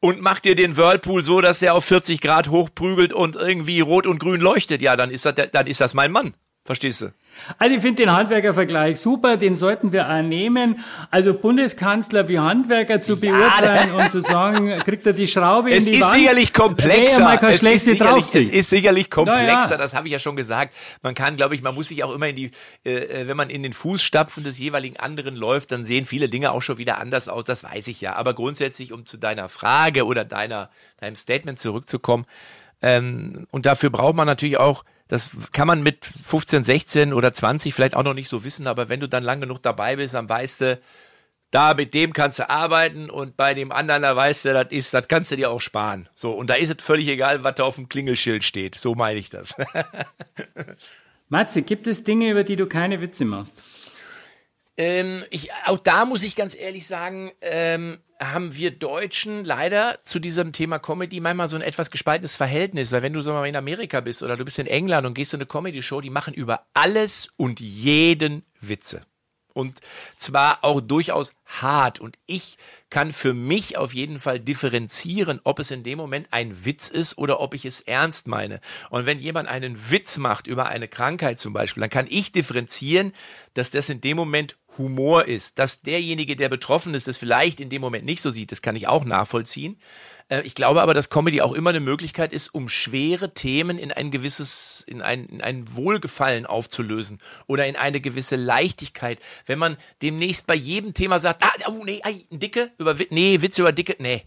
und macht dir den Whirlpool so, dass der auf 40 Grad hochprügelt und irgendwie rot und grün leuchtet, ja, dann ist das, dann ist das mein Mann. Verstehst du? Also ich finde den Handwerkervergleich super, den sollten wir auch nehmen. Also Bundeskanzler wie Handwerker zu beurteilen und zu sagen, kriegt er die Schraube Es in die ist Wand? sicherlich komplexer. keine es, ist sicherlich, es ist sicherlich komplexer, ja. das habe ich ja schon gesagt. Man kann, glaube ich, man muss sich auch immer in die, äh, äh, wenn man in den Fußstapfen des jeweiligen anderen läuft, dann sehen viele Dinge auch schon wieder anders aus, das weiß ich ja. Aber grundsätzlich, um zu deiner Frage oder deiner, deinem Statement zurückzukommen, ähm, und dafür braucht man natürlich auch, das kann man mit 15, 16 oder 20 vielleicht auch noch nicht so wissen, aber wenn du dann lang genug dabei bist, dann weißt du, da mit dem kannst du arbeiten und bei dem anderen, da weißt du, das ist, das kannst du dir auch sparen. So, und da ist es völlig egal, was da auf dem Klingelschild steht. So meine ich das. *laughs* Matze, gibt es Dinge, über die du keine Witze machst? Ähm, ich, auch da muss ich ganz ehrlich sagen, ähm, haben wir Deutschen leider zu diesem Thema Comedy manchmal so ein etwas gespaltenes Verhältnis, weil wenn du so mal in Amerika bist oder du bist in England und gehst in eine Comedy-Show, die machen über alles und jeden Witze. Und zwar auch durchaus hart. Und ich kann für mich auf jeden Fall differenzieren, ob es in dem Moment ein Witz ist oder ob ich es ernst meine. Und wenn jemand einen Witz macht über eine Krankheit zum Beispiel, dann kann ich differenzieren, dass das in dem Moment Humor ist. Dass derjenige, der betroffen ist, das vielleicht in dem Moment nicht so sieht, das kann ich auch nachvollziehen. Äh, Ich glaube aber, dass Comedy auch immer eine Möglichkeit ist, um schwere Themen in ein gewisses, in ein, in ein Wohlgefallen aufzulösen oder in eine gewisse Leichtigkeit. Wenn man demnächst bei jedem Thema sagt, ah, oh, nee, ei, ein Dicke, über, nee, Witze über Dicke, nee.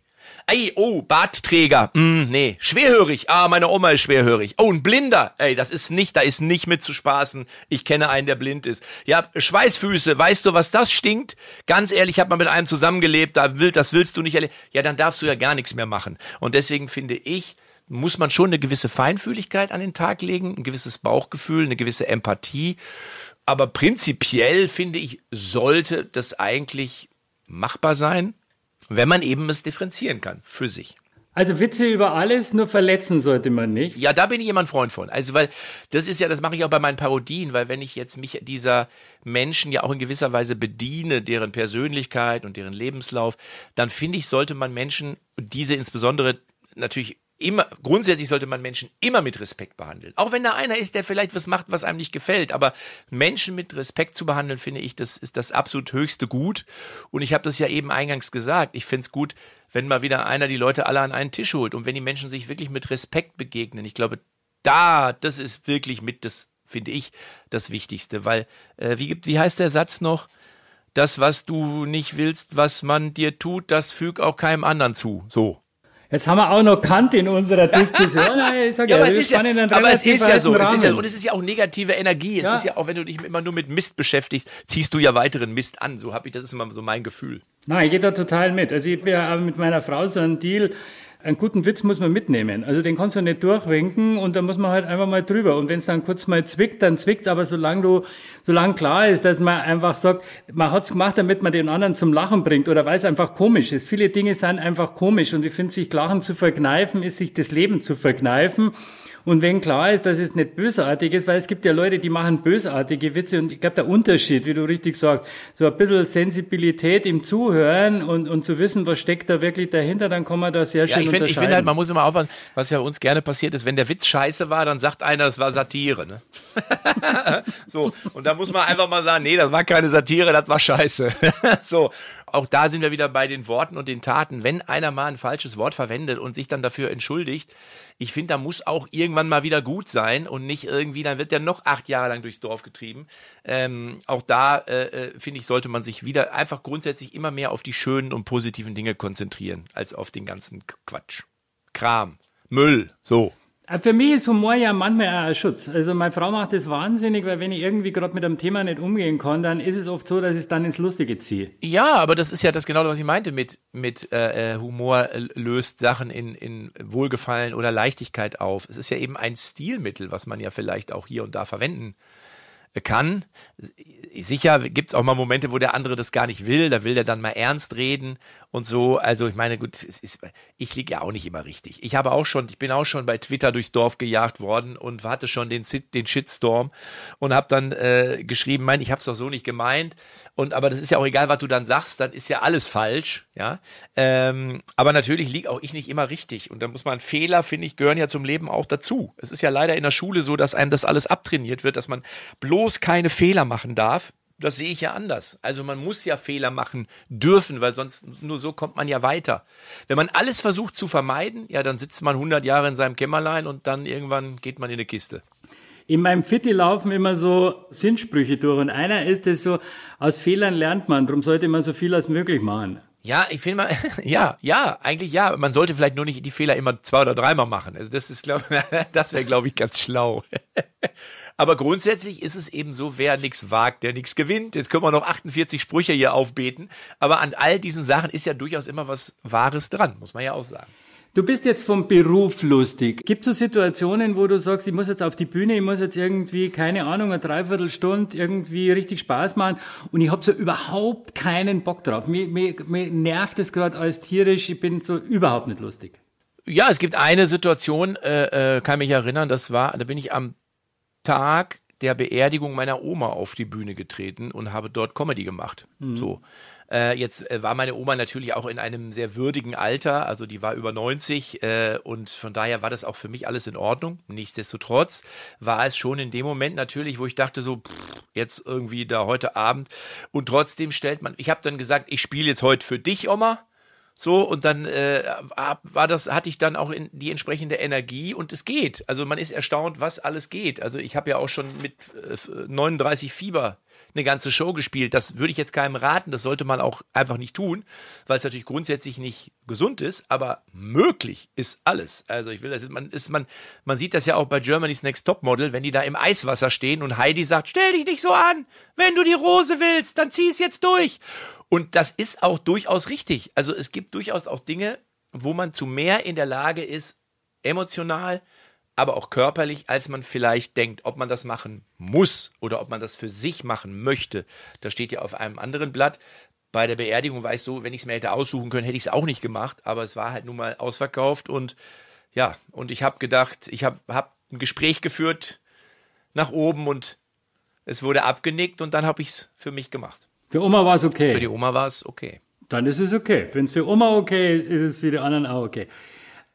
Ey, oh, Bartträger, mm, nee. Schwerhörig, ah, meine Oma ist schwerhörig. Oh, ein Blinder, ey, das ist nicht, da ist nicht mit zu spaßen. Ich kenne einen, der blind ist. Ja, Schweißfüße, weißt du, was das stinkt? Ganz ehrlich, ich habe mal mit einem zusammengelebt, da will, das willst du nicht erleben. Ja, dann darfst du ja gar nichts mehr machen. Und deswegen finde ich, muss man schon eine gewisse Feinfühligkeit an den Tag legen, ein gewisses Bauchgefühl, eine gewisse Empathie. Aber prinzipiell finde ich, sollte das eigentlich machbar sein, wenn man eben es differenzieren kann für sich. Also Witze über alles, nur verletzen sollte man nicht. Ja, da bin ich immer ein Freund von. Also, weil das ist ja, das mache ich auch bei meinen Parodien, weil wenn ich jetzt mich dieser Menschen ja auch in gewisser Weise bediene, deren Persönlichkeit und deren Lebenslauf, dann finde ich, sollte man Menschen, diese insbesondere natürlich immer, grundsätzlich sollte man Menschen immer mit Respekt behandeln. Auch wenn da einer ist, der vielleicht was macht, was einem nicht gefällt. Aber Menschen mit Respekt zu behandeln, finde ich, das ist das absolut höchste Gut. Und ich habe das ja eben eingangs gesagt. Ich finde es gut, wenn mal wieder einer die Leute alle an einen Tisch holt und wenn die Menschen sich wirklich mit Respekt begegnen. Ich glaube, da, das ist wirklich mit das, finde ich, das Wichtigste. Weil, äh, wie wie heißt der Satz noch? Das, was du nicht willst, was man dir tut, das füg auch keinem anderen zu. So. Jetzt haben wir auch noch Kant in unserer *laughs* Diskussion. Ich sag Ja, aber, es ist ja, aber es ist ja so. Es ist ja, und es ist ja auch negative Energie. Es Ja. ist ja auch, wenn du dich immer nur mit Mist beschäftigst, ziehst du ja weiteren Mist an. So habe ich, das ist immer so mein Gefühl. Nein, ich gehe da total mit. Also ich habe mit meiner Frau so einen Deal, einen guten Witz muss man mitnehmen. Also den kannst du nicht durchwinken und dann muss man halt einfach mal drüber. Und wenn es dann kurz mal zwickt, dann zwickt aber solange du, solange klar ist, dass man einfach sagt, man hat's gemacht, damit man den anderen zum Lachen bringt oder weil es einfach komisch ist. Viele Dinge sind einfach komisch und ich finde, sich Lachen zu verkneifen, ist sich das Leben zu verkneifen. Und wenn klar ist, dass es nicht bösartig ist, weil es gibt ja Leute, die machen bösartige Witze und ich glaube, der Unterschied, wie du richtig sagst, so ein bisschen Sensibilität im Zuhören und, und zu wissen, was steckt da wirklich dahinter, dann kann man da sehr schön ja, ich find, Ich finde halt, man muss immer aufpassen, was ja uns gerne passiert ist, wenn der Witz scheiße war, dann sagt einer, das war Satire. Ne? *laughs* so, und da muss man einfach mal sagen, nee, das war keine Satire, das war scheiße. *laughs* so, auch da sind wir wieder bei den Worten und den Taten. Wenn einer mal ein falsches Wort verwendet und sich dann dafür entschuldigt, ich finde, da muss auch irgendwann mal wieder gut sein und nicht irgendwie, dann wird der noch acht Jahre lang durchs Dorf getrieben. Ähm, auch da, äh, äh, finde ich, sollte man sich wieder einfach grundsätzlich immer mehr auf die schönen und positiven Dinge konzentrieren, als auf den ganzen Quatsch. Kram, Müll, so. Äh, für mich ist Humor ja manchmal auch ein Schutz. Also meine Frau macht das wahnsinnig, weil wenn ich irgendwie gerade mit einem Thema nicht umgehen kann, dann ist es oft so, dass ich es dann ins Lustige ziehe. Ja, aber das ist ja das genau, was ich meinte mit, mit äh, äh Humor löst Sachen in, in Wohlgefallen oder Leichtigkeit auf. Es ist ja eben ein Stilmittel, was man ja vielleicht auch hier und da verwenden kann. Sicher gibt's auch mal Momente, wo der andere das gar nicht will, da will der dann mal ernst reden und so. Also ich meine, gut, ist, ich liege ja auch nicht immer richtig. Ich habe auch schon, ich bin auch schon bei Twitter durchs Dorf gejagt worden und hatte schon den, den Shitstorm und habe dann äh, geschrieben, mein, ich habe es doch so nicht gemeint. Und aber das ist ja auch egal, was du dann sagst, dann ist ja alles falsch, ja. Ähm, aber natürlich liege auch ich nicht immer richtig. Und da muss man Fehler, finde ich, gehören ja zum Leben auch dazu. Es ist ja leider in der Schule so, dass einem das alles abtrainiert wird, dass man bloß keine Fehler machen darf. Das sehe ich ja anders. Also man muss ja Fehler machen dürfen, weil sonst nur so kommt man ja weiter. Wenn man alles versucht zu vermeiden, ja, dann sitzt man 100 Jahre in seinem Kämmerlein und dann irgendwann geht man in eine Kiste. In meinem Fitti laufen immer so Sinnsprüche durch und einer ist es so, aus Fehlern lernt man, darum sollte man so viel als möglich machen. Ja, ich finde mal, *laughs* ja, ja, eigentlich ja. Man sollte vielleicht nur nicht die Fehler immer zwei oder dreimal machen. Also das ist, glaube *laughs* das wäre, glaube ich, ganz schlau. *laughs* Aber grundsätzlich ist es eben so, wer nichts wagt, der nichts gewinnt. Jetzt können wir noch 48 Sprüche hier aufbeten. Aber an all diesen Sachen ist ja durchaus immer was Wahres dran, muss man ja auch sagen. Du bist jetzt vom Beruf lustig. Gibt es so Situationen, wo du sagst, ich muss jetzt auf die Bühne, ich muss jetzt irgendwie, keine Ahnung, eine Dreiviertelstunde irgendwie richtig Spaß machen und ich habe so überhaupt keinen Bock drauf. Mir, mir, mir nervt es gerade als tierisch, ich bin so überhaupt nicht lustig. Ja, es gibt eine Situation, äh, äh, kann mich erinnern, das war, da bin ich am Tag der Beerdigung meiner Oma auf die Bühne getreten und habe dort Comedy gemacht. Mhm. So. Äh, jetzt äh, war meine Oma natürlich auch in einem sehr würdigen Alter, also die war über 90 äh, und von daher war das auch für mich alles in Ordnung. Nichtsdestotrotz war es schon in dem Moment natürlich, wo ich dachte so, pff, jetzt irgendwie da heute Abend und trotzdem stellt man, ich habe dann gesagt, ich spiele jetzt heute für dich, Oma. So, und dann äh, war das, hatte ich dann auch in die entsprechende Energie und es geht. Also man ist erstaunt, was alles geht. Also ich habe ja auch schon mit äh, 39 Fieber eine ganze Show gespielt. Das würde ich jetzt keinem raten, das sollte man auch einfach nicht tun, weil es natürlich grundsätzlich nicht gesund ist, aber möglich ist alles. Also ich will das man ist man man sieht das ja auch bei Germany's Next Top Model, wenn die da im Eiswasser stehen und Heidi sagt, stell dich nicht so an, wenn du die Rose willst, dann zieh es jetzt durch. Und das ist auch durchaus richtig. Also es gibt durchaus auch Dinge, wo man zu mehr in der Lage ist, emotional, aber auch körperlich, als man vielleicht denkt. Ob man das machen muss oder ob man das für sich machen möchte, das steht ja auf einem anderen Blatt. Bei der Beerdigung war ich so, wenn ich es mir hätte aussuchen können, hätte ich es auch nicht gemacht, aber es war halt nun mal ausverkauft und ja, und ich habe gedacht, ich habe hab ein Gespräch geführt nach oben und es wurde abgenickt und dann habe ich es für mich gemacht. Für Oma war es okay. Für die Oma war es okay. Dann ist es okay. Wenn es für Oma okay ist, ist es für die anderen auch okay.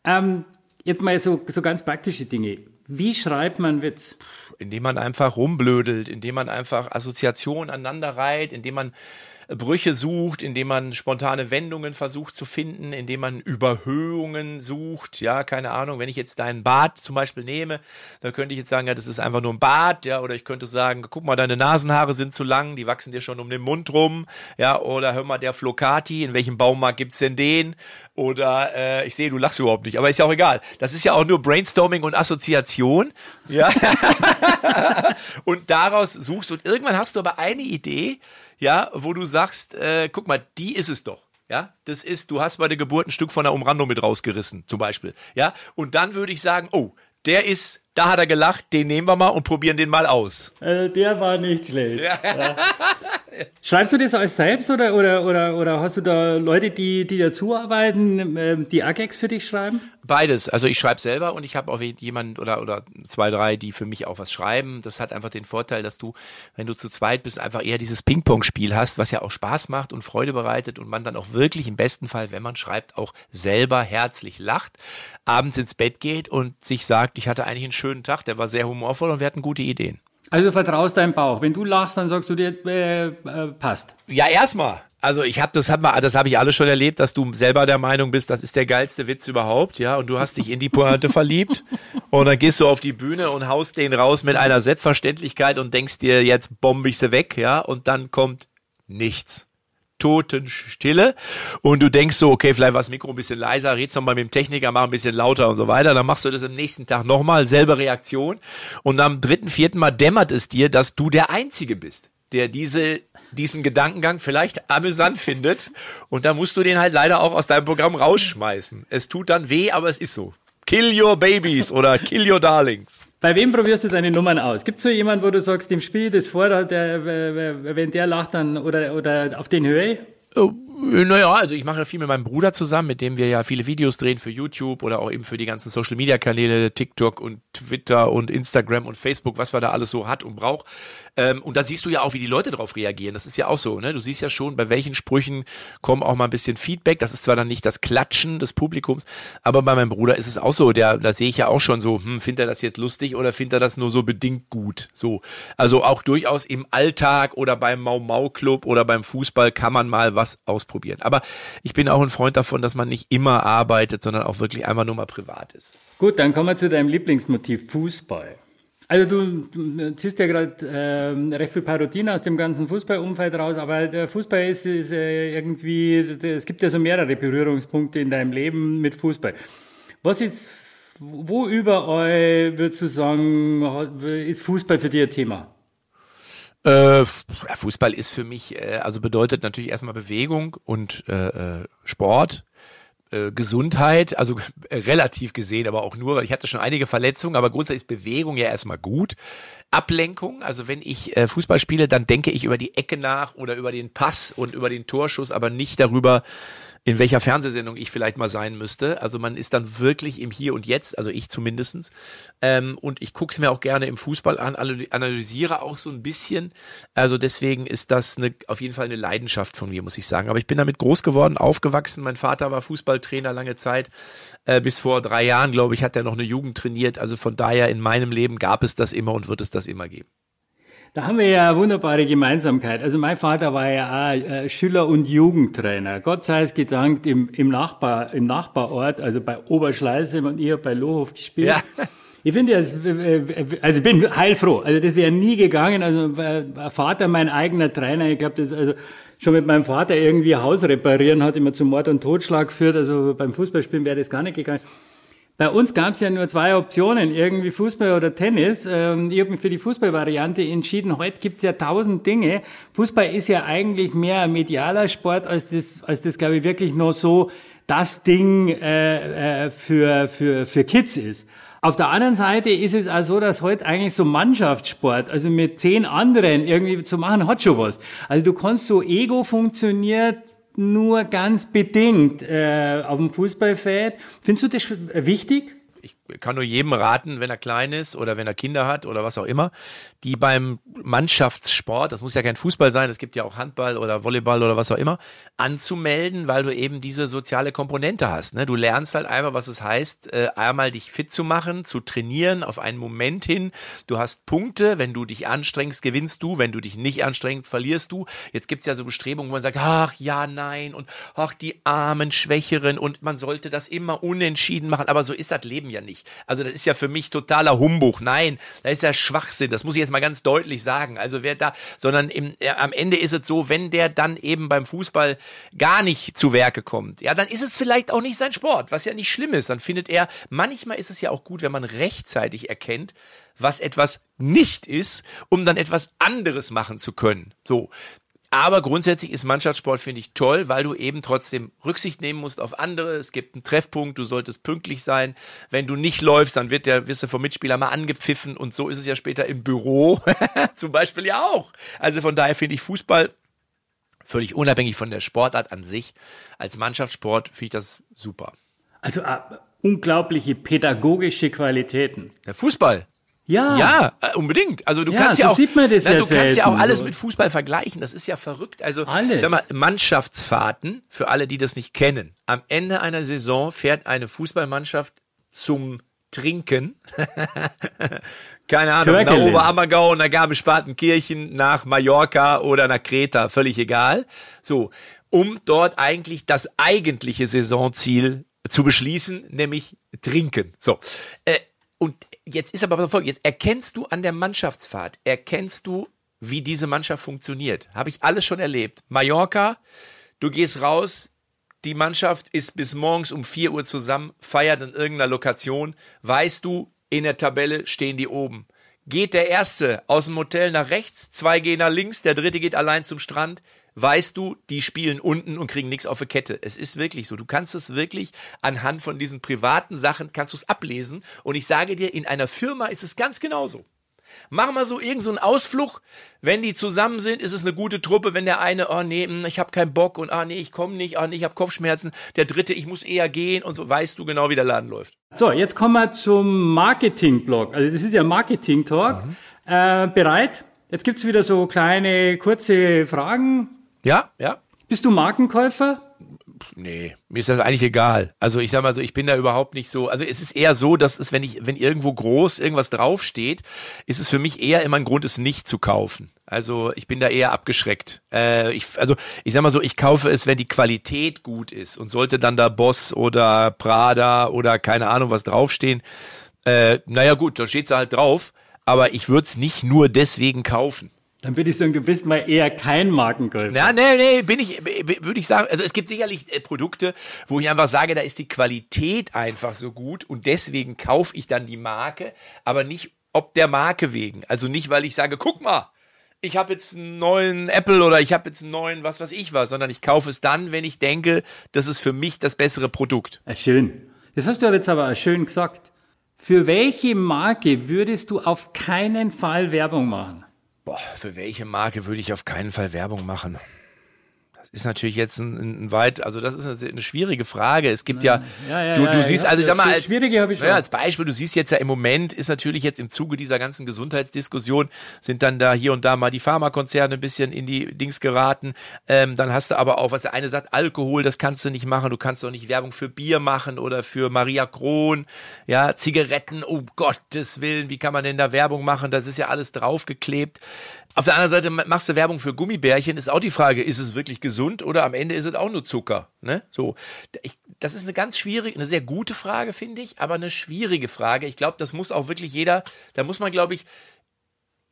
Ähm, Jetzt mal so, so ganz praktische Dinge. Wie schreibt man Witz? Indem man einfach rumblödelt, indem man einfach Assoziationen aneinander reiht, indem man Brüche sucht, indem man spontane Wendungen versucht zu finden, indem man Überhöhungen sucht. Ja, keine Ahnung, wenn ich jetzt deinen Bart zum Beispiel nehme, dann könnte ich jetzt sagen, ja, das ist einfach nur ein Bart, ja, oder ich könnte sagen, guck mal, deine Nasenhaare sind zu lang, die wachsen dir schon um den Mund rum, ja, oder hör mal, der Flocati, in welchem Baumarkt gibt's denn den? Oder äh, ich sehe, du lachst überhaupt nicht, aber ist ja auch egal. Das ist ja auch nur Brainstorming und Assoziation. Ja. *laughs* und daraus suchst und irgendwann hast du aber eine Idee, ja, wo du sagst, äh, guck mal, die ist es doch. Ja, das ist, du hast bei der Geburt ein Stück von der Umrandung mit rausgerissen, zum Beispiel. Ja, und dann würde ich sagen, oh, der ist, da hat er gelacht, den nehmen wir mal und probieren den mal aus. Also der war nicht schlecht. *laughs* Ja. Ja. Schreibst du das alles selbst oder, oder, oder, oder hast du da Leute, die, die dazu arbeiten, ähm, die AGEX für dich schreiben? Beides. Also ich schreibe selber und ich habe auch jemanden oder, oder zwei, drei, die für mich auch was schreiben. Das hat einfach den Vorteil, dass du, wenn du zu zweit bist, einfach eher dieses Ping-Pong-Spiel hast, was ja auch Spaß macht und Freude bereitet und man dann auch wirklich im besten Fall, wenn man schreibt, auch selber herzlich lacht, abends ins Bett geht und sich sagt, ich hatte eigentlich einen schönen Tag, der war sehr humorvoll und wir hatten gute Ideen. Also vertraust deinem Bauch. Wenn du lachst, dann sagst du dir, äh, äh, passt. Ja, erstmal. Also ich habe das hab mal, das habe ich alles schon erlebt, dass du selber der Meinung bist, das ist der geilste Witz überhaupt, ja, und du hast dich in die Pointe *laughs* verliebt und dann gehst du auf die Bühne und haust den raus mit einer Selbstverständlichkeit und denkst dir, jetzt bombe ich sie weg, ja, und dann kommt nichts. Totenstille und du denkst so, okay, vielleicht war das Mikro ein bisschen leiser, redst nochmal mit dem Techniker, mach ein bisschen lauter und so weiter, dann machst du das am nächsten Tag nochmal, selbe Reaktion und am dritten, vierten Mal dämmert es dir, dass du der Einzige bist, der diese diesen Gedankengang vielleicht amüsant findet und da musst du den halt leider auch aus deinem Programm rausschmeißen. Es tut dann weh, aber es ist so. Kill your babies oder kill your darlings. Bei wem probierst du deine Nummern aus? Gibt es so jemanden, wo du sagst, dem Spiel das vor, der, wenn der lacht, dann oder, oder auf den Höhe? Oh, naja, also ich mache viel mit meinem Bruder zusammen, mit dem wir ja viele Videos drehen für YouTube oder auch eben für die ganzen Social Media Kanäle, TikTok und Twitter und Instagram und Facebook, was wir da alles so hat und braucht. Ähm, und da siehst du ja auch, wie die Leute darauf reagieren. Das ist ja auch so, ne? Du siehst ja schon, bei welchen Sprüchen kommen auch mal ein bisschen Feedback. Das ist zwar dann nicht das Klatschen des Publikums, aber bei meinem Bruder ist es auch so. Der, da sehe ich ja auch schon so, hm, findet er das jetzt lustig oder findet er das nur so bedingt gut? So. Also auch durchaus im Alltag oder beim Mau Mau Club oder beim Fußball kann man mal was ausprobieren. Aber ich bin auch ein Freund davon, dass man nicht immer arbeitet, sondern auch wirklich einmal nur mal privat ist. Gut, dann kommen wir zu deinem Lieblingsmotiv Fußball. Also du, du ziehst ja gerade äh, recht viel Parodien aus dem ganzen Fußballumfeld raus, aber der Fußball ist, ist äh, irgendwie, es gibt ja so mehrere Berührungspunkte in deinem Leben mit Fußball. Was ist, wo überall würdest du sagen, ist Fußball für dich ein Thema? Äh, Fußball ist für mich, äh, also bedeutet natürlich erstmal Bewegung und äh, äh Sport äh, Gesundheit, also *laughs* relativ gesehen, aber auch nur, weil ich hatte schon einige Verletzungen, aber grundsätzlich ist Bewegung ja erstmal gut. Ablenkung, also wenn ich äh, Fußball spiele, dann denke ich über die Ecke nach oder über den Pass und über den Torschuss, aber nicht darüber, in welcher Fernsehsendung ich vielleicht mal sein müsste. Also man ist dann wirklich im Hier und Jetzt, also ich zumindestens. Ähm, und ich gucke es mir auch gerne im Fußball an, analysiere auch so ein bisschen. Also deswegen ist das eine, auf jeden Fall eine Leidenschaft von mir, muss ich sagen. Aber ich bin damit groß geworden, aufgewachsen. Mein Vater war Fußballtrainer lange Zeit. Äh, bis vor drei Jahren, glaube ich, hat er noch eine Jugend trainiert. Also von daher in meinem Leben gab es das immer und wird es das immer geben. Da haben wir ja eine wunderbare Gemeinsamkeit. Also mein Vater war ja auch äh, Schüler- und Jugendtrainer. Gott sei es gedankt im, im, Nachbar, im Nachbarort, also bei Oberschleißheim und ich habe bei Lohof gespielt. Ja. Ich finde ja, also ich bin heilfroh. Also das wäre nie gegangen. Also Vater, mein eigener Trainer, ich glaube, das also schon mit meinem Vater irgendwie Haus reparieren hat immer zu Mord und Totschlag geführt. Also beim Fußballspielen wäre das gar nicht gegangen. Bei uns gab es ja nur zwei Optionen, irgendwie Fußball oder Tennis. Ähm, ich habe mich für die Fußballvariante entschieden. Heute gibt es ja tausend Dinge. Fußball ist ja eigentlich mehr ein medialer Sport, als das, als das glaube ich, wirklich nur so das Ding äh, äh, für, für, für Kids ist. Auf der anderen Seite ist es auch so, dass heute eigentlich so Mannschaftssport, also mit zehn anderen irgendwie zu machen, hat schon was. Also du kannst so Ego funktioniert nur ganz bedingt äh, auf dem Fußballfeld. Findest du das wichtig? Ich kann nur jedem raten, wenn er klein ist oder wenn er Kinder hat oder was auch immer, die beim Mannschaftssport, das muss ja kein Fußball sein, es gibt ja auch Handball oder Volleyball oder was auch immer, anzumelden, weil du eben diese soziale Komponente hast. Ne? Du lernst halt einfach, was es heißt, äh, einmal dich fit zu machen, zu trainieren auf einen Moment hin. Du hast Punkte, wenn du dich anstrengst, gewinnst du, wenn du dich nicht anstrengst, verlierst du. Jetzt gibt's ja so Bestrebungen, wo man sagt, ach ja, nein und ach die armen, Schwächeren und man sollte das immer unentschieden machen, aber so ist das Leben ja nicht. Also das ist ja für mich totaler Humbug. Nein, das ist ja Schwachsinn. Das muss ich jetzt mal ganz deutlich sagen. Also wer da, sondern im, äh, am Ende ist es so, wenn der dann eben beim Fußball gar nicht zu Werke kommt, ja, dann ist es vielleicht auch nicht sein Sport, was ja nicht schlimm ist. Dann findet er, manchmal ist es ja auch gut, wenn man rechtzeitig erkennt, was etwas nicht ist, um dann etwas anderes machen zu können. So. Aber grundsätzlich ist Mannschaftssport, finde ich, toll, weil du eben trotzdem Rücksicht nehmen musst auf andere. Es gibt einen Treffpunkt, du solltest pünktlich sein. Wenn du nicht läufst, dann wird der, wirst du vom Mitspieler mal angepfiffen und so ist es ja später im Büro *laughs* zum Beispiel ja auch. Also von daher finde ich Fußball völlig unabhängig von der Sportart an sich. Als Mannschaftssport finde ich das super. Also äh, unglaubliche pädagogische Qualitäten. Der Fußball. Ja. Ja, äh, unbedingt. Also du Ja, kannst so ja auch, man das na, du kannst ja auch selten, alles so. mit Fußball vergleichen. Das ist ja verrückt. Also Alles. sag mal Mannschaftsfahrten für alle, die das nicht kennen. Am Ende einer Saison fährt eine Fußballmannschaft zum Trinken. *laughs* Keine Ahnung, nach Türkele. Oberammergau, nach Garmisch-Partenkirchen, nach Mallorca oder nach Kreta, völlig egal. So, um dort eigentlich das eigentliche Saisonziel zu beschließen, nämlich trinken. So. Äh, und jetzt ist aber folgendes, jetzt erkennst du an der Mannschaftsfahrt, erkennst du, wie diese Mannschaft funktioniert. Habe ich alles schon erlebt. Mallorca, du gehst raus, die Mannschaft ist bis morgens um 4 Uhr zusammen, feiert in irgendeiner Lokation, weißt du, in der Tabelle stehen die oben. Geht der Erste aus dem Hotel nach rechts, zwei gehen nach links, der Dritte geht allein zum Strand, weißt du, die spielen unten und kriegen nichts auf die Kette. Es ist wirklich so. Du kannst es wirklich anhand von diesen privaten Sachen, kannst du es ablesen. Und ich sage dir, in einer Firma ist es ganz genauso. Mach mal so irgend so einen Ausflug. Wenn die zusammen sind, ist es eine gute Truppe. Wenn der eine, oh nee, hm, ich habe keinen Bock und ah nee, ich komme nicht, ah nee, ich habe Kopfschmerzen. Der dritte, ich muss eher gehen und so weißt du genau, wie der Laden läuft. So, jetzt kommen wir zum Marketing-Blog. Also das ist ja Marketing-Talk. Äh, bereit? Jetzt gibt's wieder so kleine, kurze Fragen. Ja, ja. Bist du Markenkäufer? Nee, mir ist das eigentlich egal. Also ich sag mal so, ich bin da überhaupt nicht so. Also es ist eher so, dass es, wenn ich, wenn irgendwo groß irgendwas draufsteht, ist es für mich eher immer ein Grund, es nicht zu kaufen. Also ich bin da eher abgeschreckt. Äh, ich, also ich sag mal so, ich kaufe es, wenn die Qualität gut ist und sollte dann da Boss oder Prada oder keine Ahnung was draufstehen. Äh, naja gut, da steht's halt drauf. Aber ich würde es nicht nur deswegen kaufen. Dann würde ich sagen, du bist mal eher kein Markenkäufer. Ja, nee, nee, bin ich, würde ich sagen, also es gibt sicherlich äh, Produkte, wo ich einfach sage, da ist die Qualität einfach so gut und deswegen kaufe ich dann die Marke, aber nicht ob der Marke wegen. Also nicht, weil ich sage, guck mal, ich habe jetzt einen neuen Apple oder ich habe jetzt einen neuen was weiß ich was, sondern ich kaufe es dann, wenn ich denke, das ist für mich das bessere Produkt. Ah, schön. Das hast du jetzt aber schön gesagt. Für welche Marke würdest du auf keinen Fall Werbung machen? Boah, für welche Marke würde ich auf keinen Fall Werbung machen? Ist natürlich jetzt ein, ein weit, also das ist eine, eine schwierige Frage. Es gibt ja, Ja, ja, du, ja, du ja, siehst, also ich sag mal, als. Ja, als Beispiel, du siehst jetzt ja im Moment ist natürlich jetzt im Zuge dieser ganzen Gesundheitsdiskussion sind dann da hier und da mal die Pharmakonzerne ein bisschen in die Dings geraten. Ähm, dann hast du aber auch, was der eine sagt, Alkohol, das kannst du nicht machen. Du kannst doch nicht Werbung für Bier machen oder für Maria Kron. Ja, Zigaretten, um Gottes Willen, wie kann man denn da Werbung machen? Das ist ja alles draufgeklebt. Auf der anderen Seite machst du Werbung für Gummibärchen, ist auch die Frage, ist es wirklich gesund oder am Ende ist es auch nur Zucker? Ne? So, ich, das ist eine ganz schwierige, eine sehr gute Frage, finde ich, aber eine schwierige Frage. Ich glaube, das muss auch wirklich jeder, da muss man, glaube ich,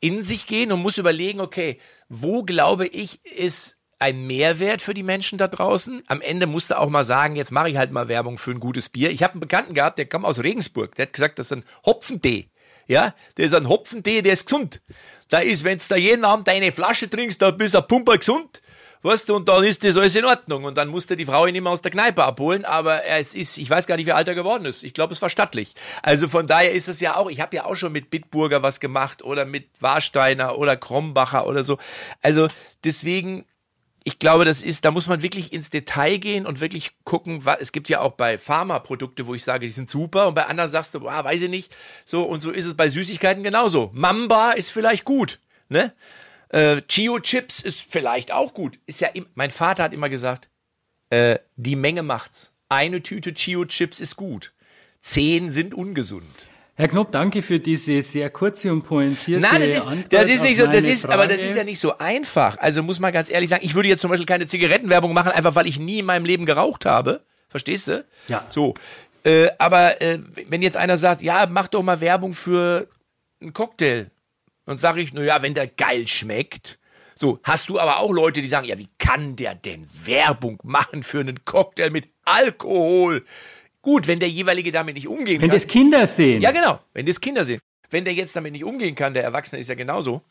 in sich gehen und muss überlegen, okay, wo glaube ich, ist ein Mehrwert für die Menschen da draußen. Am Ende musste auch mal sagen, jetzt mache ich halt mal Werbung für ein gutes Bier. Ich habe einen Bekannten gehabt, der kam aus Regensburg, der hat gesagt, das ist ein Hopfentee. Ja, der ist ein Hopfentee, der ist gesund. Da ist, wenn du da jeden Abend eine Flasche trinkst, da bist du ein Pumper gesund. Weißt du, und dann ist das alles in Ordnung. Und dann musste die Frau ihn immer aus der Kneipe abholen, aber es ist, ich weiß gar nicht, wie alt er geworden ist. Ich glaube, es war stattlich. Also von daher ist es ja auch, ich habe ja auch schon mit Bitburger was gemacht oder mit Warsteiner oder Krombacher oder so. Also deswegen, ich glaube, das ist, da muss man wirklich ins Detail gehen und wirklich gucken, es gibt ja auch bei Pharmaprodukte, wo ich sage, die sind super und bei anderen sagst du, boah, weiß ich nicht. So und so ist es bei Süßigkeiten genauso. Mamba ist vielleicht gut, ne? Äh, Chio Chips ist vielleicht auch gut. Ist ja im, mein Vater hat immer gesagt, äh, die Menge macht's. Eine Tüte Chio Chips ist gut. Zehn sind ungesund. Herr Knopp, danke für diese sehr kurze und pointierte Nein, das ist, Antwort das ist nicht so, das ist, aber das ist ja nicht so einfach. Also muss man ganz ehrlich sagen, ich würde jetzt zum Beispiel keine Zigarettenwerbung machen, einfach weil ich nie in meinem Leben geraucht habe. Verstehst du? Ja. So. Äh, aber äh, wenn jetzt einer sagt, ja, mach doch mal Werbung für einen Cocktail, und sage ich, naja, wenn der geil schmeckt. So, hast du aber auch Leute, die sagen, ja, wie kann der denn Werbung machen für einen Cocktail mit Alkohol? Gut, wenn der jeweilige damit nicht umgehen Wenn kann. das Kinder sehen. Ja, genau. Wenn das Kinder sehen. Wenn der jetzt damit nicht umgehen kann, der Erwachsene ist ja genauso.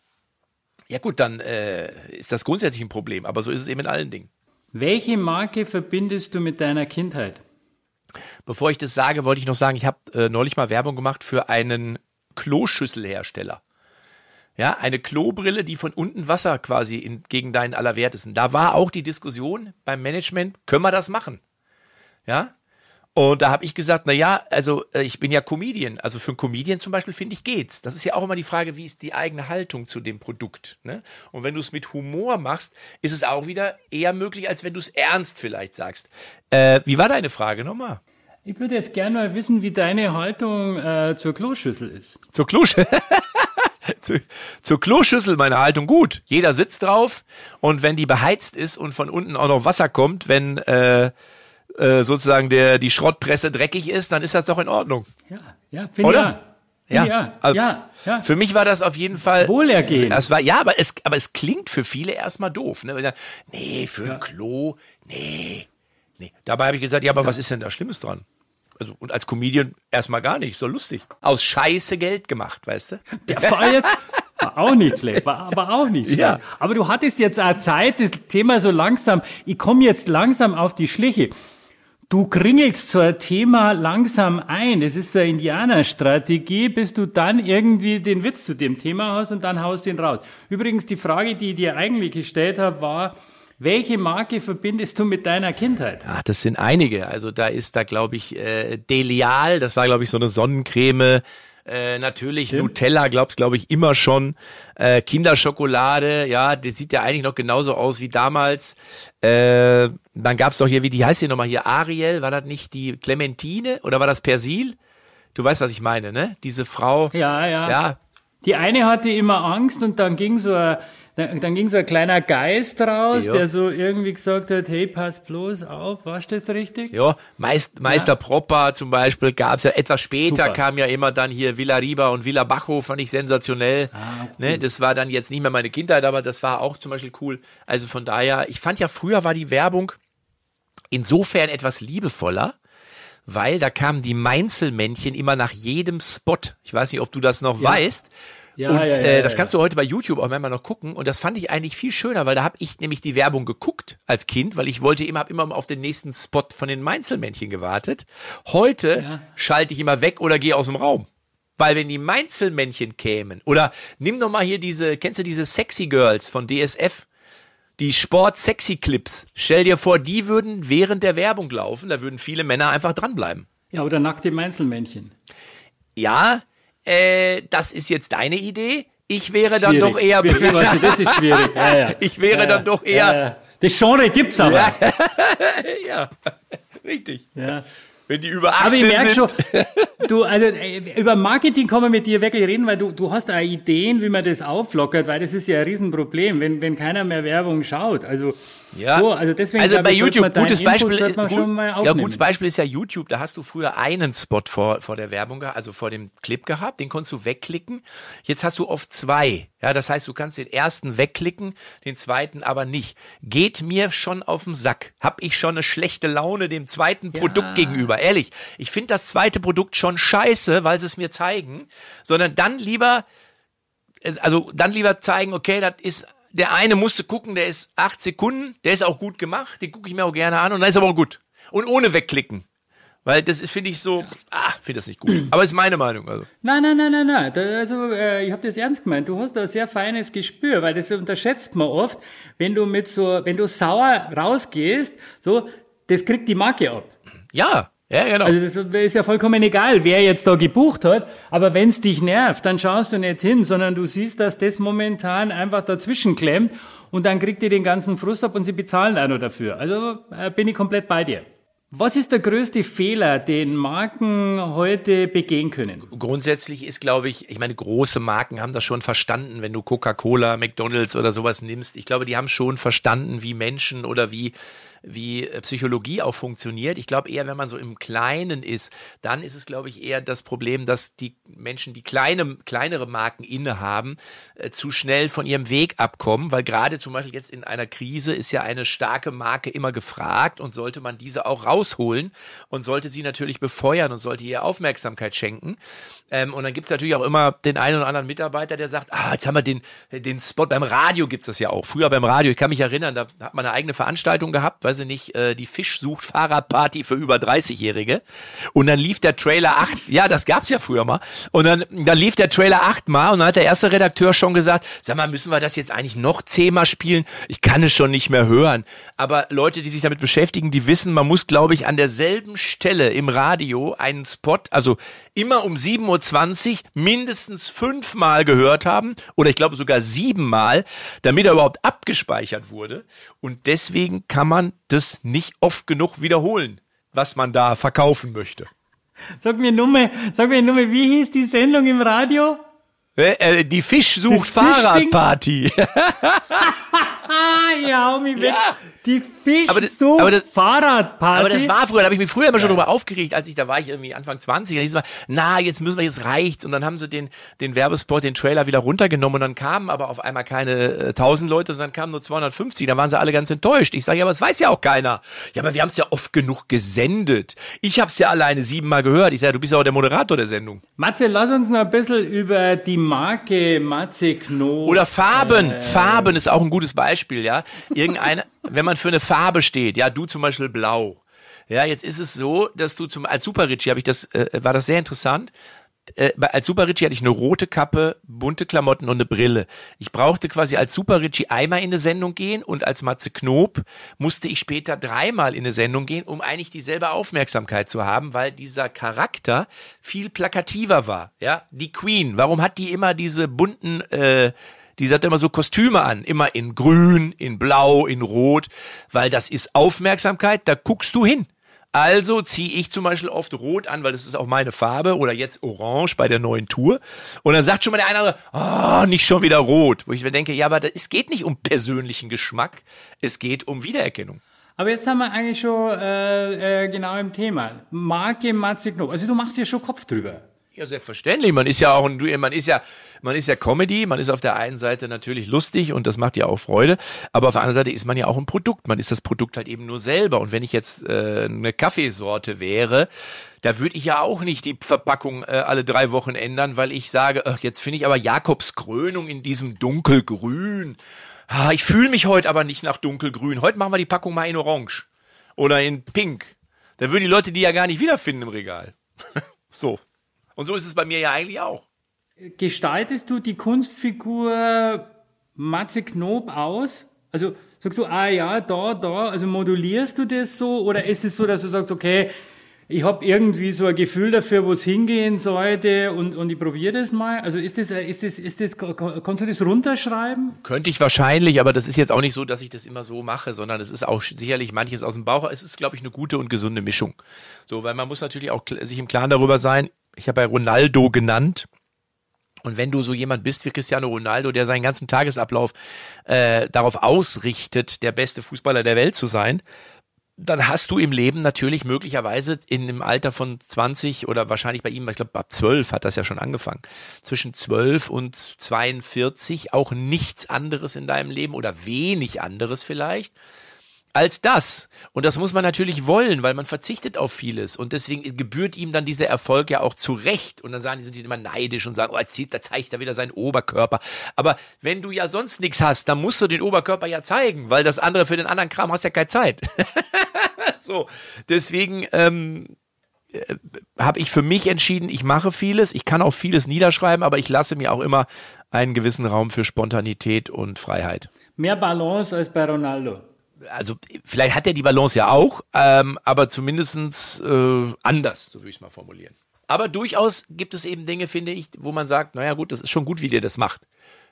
Ja gut, dann äh, ist das grundsätzlich ein Problem, aber so ist es eben in allen Dingen. Welche Marke verbindest du mit deiner Kindheit? Bevor ich das sage, wollte ich noch sagen, ich habe äh, neulich mal Werbung gemacht für einen Kloschüsselhersteller. Ja, eine Klobrille, die von unten Wasser quasi in, gegen deinen Allerwertesten. Da war auch die Diskussion beim Management, können wir das machen? Ja, und da habe ich gesagt, na ja, also äh, ich bin ja Comedian. Also für einen Comedian zum Beispiel finde ich geht's. Das ist ja auch immer die Frage, wie ist die eigene Haltung zu dem Produkt. Ne? Und wenn du es mit Humor machst, ist es auch wieder eher möglich, als wenn du es ernst vielleicht sagst. Äh, wie war deine Frage nochmal? Ich würde jetzt gerne mal wissen, wie deine Haltung äh, zur Kloschüssel ist. Zur Kloschüssel? *laughs* zu, zur Kloschüssel meine Haltung gut. Jeder sitzt drauf und wenn die beheizt ist und von unten auch noch Wasser kommt, wenn äh, äh, sozusagen der die Schrottpresse dreckig ist, dann ist das doch in Ordnung. Ja, ja, finde ich. Ja. Ja, ja, also ja, ja, Für mich war das auf jeden Fall Wohlergehen. Es war ja, aber es aber es klingt für viele erstmal doof, ne? Nee, für ja. ein Klo, nee. Nee, dabei habe ich gesagt, ja, aber was ist denn da schlimmes dran? Also, und als Comedian erstmal gar nicht, so lustig. Aus Scheiße Geld gemacht, weißt du? *laughs* Der war jetzt war auch nicht schlecht, war aber auch nicht schlecht. Ja. Aber du hattest jetzt auch Zeit, das Thema so langsam, ich komme jetzt langsam auf die Schliche. Du kringelst so ein Thema langsam ein. Das ist eine Indianerstrategie, bis du dann irgendwie den Witz zu dem Thema hast und dann haust ihn raus. Übrigens, die Frage, die ich dir eigentlich gestellt habe, war, welche Marke verbindest du mit deiner Kindheit? Ach, das sind einige. Also da ist da, glaube ich, äh, Delial, das war, glaube ich, so eine Sonnencreme. Äh, natürlich Stimmt. Nutella, glaubst glaube ich immer schon. Äh, Kinderschokolade, ja, das sieht ja eigentlich noch genauso aus wie damals. Äh, dann gab's doch hier, wie die heißt hier nochmal hier, Ariel, war das nicht die Clementine oder war das Persil? Du weißt, was ich meine, ne? Diese Frau. Ja, ja. Ja. Die eine hatte immer Angst und dann ging so ein dann, dann ging so ein kleiner Geist raus, ja. der so irgendwie gesagt hat, hey, pass bloß auf, warst das richtig? Ja, Meist, Meister ja. Propper zum Beispiel gab's ja. Etwas später Super. kam ja immer dann hier Villa Riba und Villa Bajo, fand ich sensationell. Ah, cool. ne, das war dann jetzt nicht mehr meine Kindheit, aber das war auch zum Beispiel cool. Also von daher, ich fand ja früher war die Werbung insofern etwas liebevoller, weil da kamen die Mainzelmännchen immer nach jedem Spot. Ich weiß nicht, ob du das noch ja. weißt. Ja, und ja, ja, äh, das kannst du heute bei YouTube auch manchmal noch gucken. Und das fand ich eigentlich viel schöner, weil da habe ich nämlich die Werbung geguckt als Kind, weil ich wollte immer, hab immer auf den nächsten Spot von den Mainzelmännchen gewartet. Heute schalte ich immer weg oder gehe aus dem Raum. Weil wenn die Mainzelmännchen kämen, oder nimm doch mal hier diese, kennst du diese Sexy Girls von DSF? Die Sport-Sexy-Clips. Stell dir vor, die würden während der Werbung laufen, da würden viele Männer einfach dranbleiben. Ja, oder nackte Mainzelmännchen. Ja, äh, das ist jetzt deine Idee. Ich wäre schwierig. dann doch eher. Das ist schwierig. Ja, ja. *laughs* Ich wäre ja, dann doch eher. Das Genre gibt's aber. Ja, *laughs* *laughs* richtig. Ja. Wenn die über 18 Aber ich merke schon, du, also äh, über Marketing kann man mit dir wirklich reden, weil du, du hast da Ideen, wie man das auflockert, weil das ist ja ein Riesenproblem, wenn, wenn keiner mehr Werbung schaut. Also ja. So, also deswegen also bei ich, YouTube gutes Beispiel ist, gut, ja gutes Beispiel ist ja YouTube. Da hast du früher einen Spot vor vor der Werbung, also vor dem Clip gehabt. Den konntest du wegklicken. Jetzt hast du oft zwei. Ja, das heißt, du kannst den ersten wegklicken, den zweiten aber nicht. Geht mir schon auf den Sack. Hab ich schon eine schlechte Laune dem zweiten ja. Produkt gegenüber. Ehrlich, ich finde das zweite Produkt schon scheiße, weil sie es mir zeigen, sondern dann lieber also dann lieber zeigen, okay, das ist der eine musste gucken, der ist acht Sekunden, der ist auch gut gemacht, den gucke ich mir auch gerne an und dann ist aber auch gut. Und ohne wegklicken. Weil das ist, finde ich so, ja. ah, finde das nicht gut. Aber ist meine Meinung. Also. Nein, nein, nein, nein, nein. Da, also äh, ich habe das ernst gemeint. Du hast da ein sehr feines Gespür, weil das unterschätzt man oft, wenn du mit so, wenn du sauer rausgehst, so, das kriegt die Marke ab. Ja, ja, genau. Also das ist ja vollkommen egal, wer jetzt da gebucht hat. Aber wenn es dich nervt, dann schaust du nicht hin, sondern du siehst, dass das momentan einfach dazwischen klemmt und dann kriegt ihr den ganzen Frust ab und sie bezahlen auch noch dafür. Also äh, bin ich komplett bei dir. Was ist der größte Fehler, den Marken heute begehen können? Grundsätzlich ist, glaube ich, ich meine, große Marken haben das schon verstanden, wenn du Coca-Cola, McDonalds oder sowas nimmst. Ich glaube, die haben schon verstanden, wie Menschen oder wie wie äh, Psychologie auch funktioniert. Ich glaube eher, wenn man so im Kleinen ist, dann ist es, glaube ich, eher das Problem, dass die Menschen, die kleine, kleinere Marken innehaben, äh, zu schnell von ihrem Weg abkommen, weil gerade zum Beispiel jetzt in einer Krise ist ja eine starke Marke immer gefragt und sollte man diese auch rausholen und sollte sie natürlich befeuern und sollte ihr Aufmerksamkeit schenken. Ähm, und dann gibt's natürlich auch immer den einen oder anderen Mitarbeiter, der sagt, ah, jetzt haben wir den, den Spot, beim Radio gibt's das ja auch. Früher beim Radio, ich kann mich erinnern, da hat man eine eigene Veranstaltung gehabt, weiß ich nicht, äh, die Fisch sucht Fahrradparty für über 30-Jährige. Und dann lief der Trailer acht, ja, das gab's ja früher mal. Und dann, dann lief der Trailer achtmal und dann hat der erste Redakteur schon gesagt, sag mal, müssen wir das jetzt eigentlich noch zehnmal spielen? Ich kann es schon nicht mehr hören. Aber Leute, die sich damit beschäftigen, die wissen, man muss, glaube ich, an derselben Stelle im Radio einen Spot, also immer um 7.20 Uhr mindestens fünfmal gehört haben oder ich glaube sogar siebenmal, damit er überhaupt abgespeichert wurde. Und deswegen kann man das nicht oft genug wiederholen, was man da verkaufen möchte. Sag mir Nummer, sag mir Nummer, wie hieß die Sendung im Radio? Äh, äh, die Fisch sucht Fahrradparty. *laughs* *laughs* ja, hau mich weg. Ja. Die Fisch aber das, sucht aber das, Fahrradparty. Aber das war früher, da habe ich mich früher immer schon ja. drüber aufgeregt, als ich, da war ich irgendwie Anfang 20, da hieß es mal, na, jetzt müssen wir, jetzt reicht's. Und dann haben sie den, den Werbespot, den Trailer wieder runtergenommen und dann kamen aber auf einmal keine äh, 1000 Leute, sondern kamen nur 250, da waren sie alle ganz enttäuscht. Ich sage, ja, aber das weiß ja auch keiner. Ja, aber wir haben es ja oft genug gesendet. Ich habe es ja alleine siebenmal gehört. Ich sage, du bist ja auch der Moderator der Sendung. Matze, lass uns noch ein bisschen über die Marke Matze Knob. Oder Farben. Äh, Farben ist auch ein gutes Beispiel, ja. Irgendeine, wenn man für eine Farbe steht, ja, du zum Beispiel blau. Ja, jetzt ist es so, dass du zum, als Super Richie habe ich das, äh, war das sehr interessant. Äh, als Super Richie hatte ich eine rote Kappe, bunte Klamotten und eine Brille. Ich brauchte quasi als Super Richie einmal in eine Sendung gehen und als Matze Knob musste ich später dreimal in eine Sendung gehen, um eigentlich dieselbe Aufmerksamkeit zu haben, weil dieser Charakter viel plakativer war. Ja, die Queen. Warum hat die immer diese bunten äh, die hat immer so Kostüme an, immer in grün, in blau, in rot, weil das ist Aufmerksamkeit, da guckst du hin. Also ziehe ich zum Beispiel oft rot an, weil das ist auch meine Farbe oder jetzt orange bei der neuen Tour. Und dann sagt schon mal der eine, oh, nicht schon wieder rot. Wo ich mir denke, ja, aber es geht nicht um persönlichen Geschmack, es geht um Wiedererkennung. Aber jetzt haben wir eigentlich schon äh, äh, genau im Thema. Marke Matze Knob. Also du machst dir schon Kopf drüber. Ja, selbstverständlich. Man ist ja auch, man ist ja, man ist ja Comedy, man ist auf der einen Seite natürlich lustig und das macht ja auch Freude, aber auf der anderen Seite ist man ja auch ein Produkt. Man ist das Produkt halt eben nur selber. Und wenn ich jetzt äh, eine Kaffeesorte wäre, da würde ich ja auch nicht die Verpackung äh, alle drei Wochen ändern, weil ich sage, ach, jetzt finde ich aber Jakobs Krönung in diesem dunkelgrün. Ah, ich fühle mich heute aber nicht nach dunkelgrün. Heute machen wir die Packung mal in Orange oder in Pink. Da würden die Leute die ja gar nicht wiederfinden im Regal. *laughs* so. Und so ist es bei mir ja eigentlich auch. Gestaltest du die Kunstfigur Matze Knob aus? Also sagst du, ah ja, da, da, also modulierst du das so? Oder ist es so, dass du sagst, okay, ich habe irgendwie so ein Gefühl dafür, wo es hingehen sollte und, und ich probiere das mal. Also ist das, ist das, ist das, kannst du das runterschreiben? Könnte ich wahrscheinlich, aber das ist jetzt auch nicht so, dass ich das immer so mache, sondern es ist auch sicherlich manches aus dem Bauch. Es ist, glaube ich, eine gute und gesunde Mischung. So, weil man muss natürlich auch sich im Klaren darüber sein, ich habe ja Ronaldo genannt. Und wenn du so jemand bist wie Cristiano Ronaldo, der seinen ganzen Tagesablauf äh, darauf ausrichtet, der beste Fußballer der Welt zu sein, dann hast du im Leben natürlich möglicherweise in dem Alter von 20 oder wahrscheinlich bei ihm, ich glaube ab 12 hat das ja schon angefangen, zwischen 12 und 42 auch nichts anderes in deinem Leben oder wenig anderes vielleicht als das. Und das muss man natürlich wollen, weil man verzichtet auf vieles. Und deswegen gebührt ihm dann dieser Erfolg ja auch zurecht. Und dann sagen die, sind die immer neidisch und sagen, oh, zieht, da zeigt er wieder seinen Oberkörper. Aber wenn du ja sonst nichts hast, dann musst du den Oberkörper ja zeigen, weil das andere für den anderen Kram hast ja keine Zeit. *laughs* so, deswegen ähm, äh, habe ich für mich entschieden, ich mache vieles, ich kann auch vieles niederschreiben, aber ich lasse mir auch immer einen gewissen Raum für Spontanität und Freiheit. Mehr Balance als bei Ronaldo also vielleicht hat er die Balance ja auch, ähm, aber zumindestens äh, anders, so würde ich es mal formulieren. Aber durchaus gibt es eben Dinge, finde ich, wo man sagt, naja gut, das ist schon gut, wie der das macht.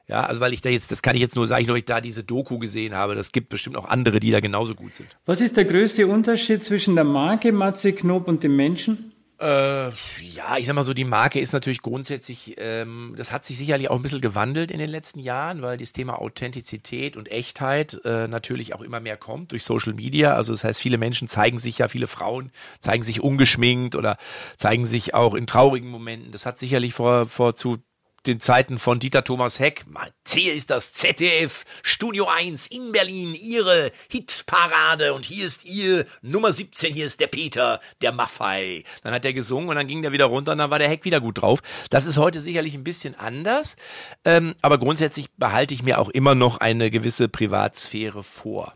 Ja, also weil ich da jetzt, das kann ich jetzt nur sagen, weil ich da diese Doku gesehen habe. Das gibt bestimmt auch andere, die da genauso gut sind. Was ist der größte Unterschied zwischen der Marke Matze Knob und dem Menschen? Äh, ja, ich sag mal so, die Marke ist natürlich grundsätzlich, ähm, das hat sich sicherlich auch ein bisschen gewandelt in den letzten Jahren, weil das Thema Authentizität und Echtheit äh, natürlich auch immer mehr kommt durch Social Media. Also das heißt, viele Menschen zeigen sich ja, viele Frauen zeigen sich ungeschminkt oder zeigen sich auch in traurigen Momenten. Das hat sicherlich vor, vor zu den Zeiten von Dieter Thomas Heck. Hier ist das ZDF Studio 1 in Berlin, ihre Hitparade und hier ist ihr Nummer 17, hier ist der Peter, der Maffei. Dann hat er gesungen und dann ging der wieder runter und dann war der Heck wieder gut drauf. Das ist heute sicherlich ein bisschen anders, ähm, aber grundsätzlich behalte ich mir auch immer noch eine gewisse Privatsphäre vor.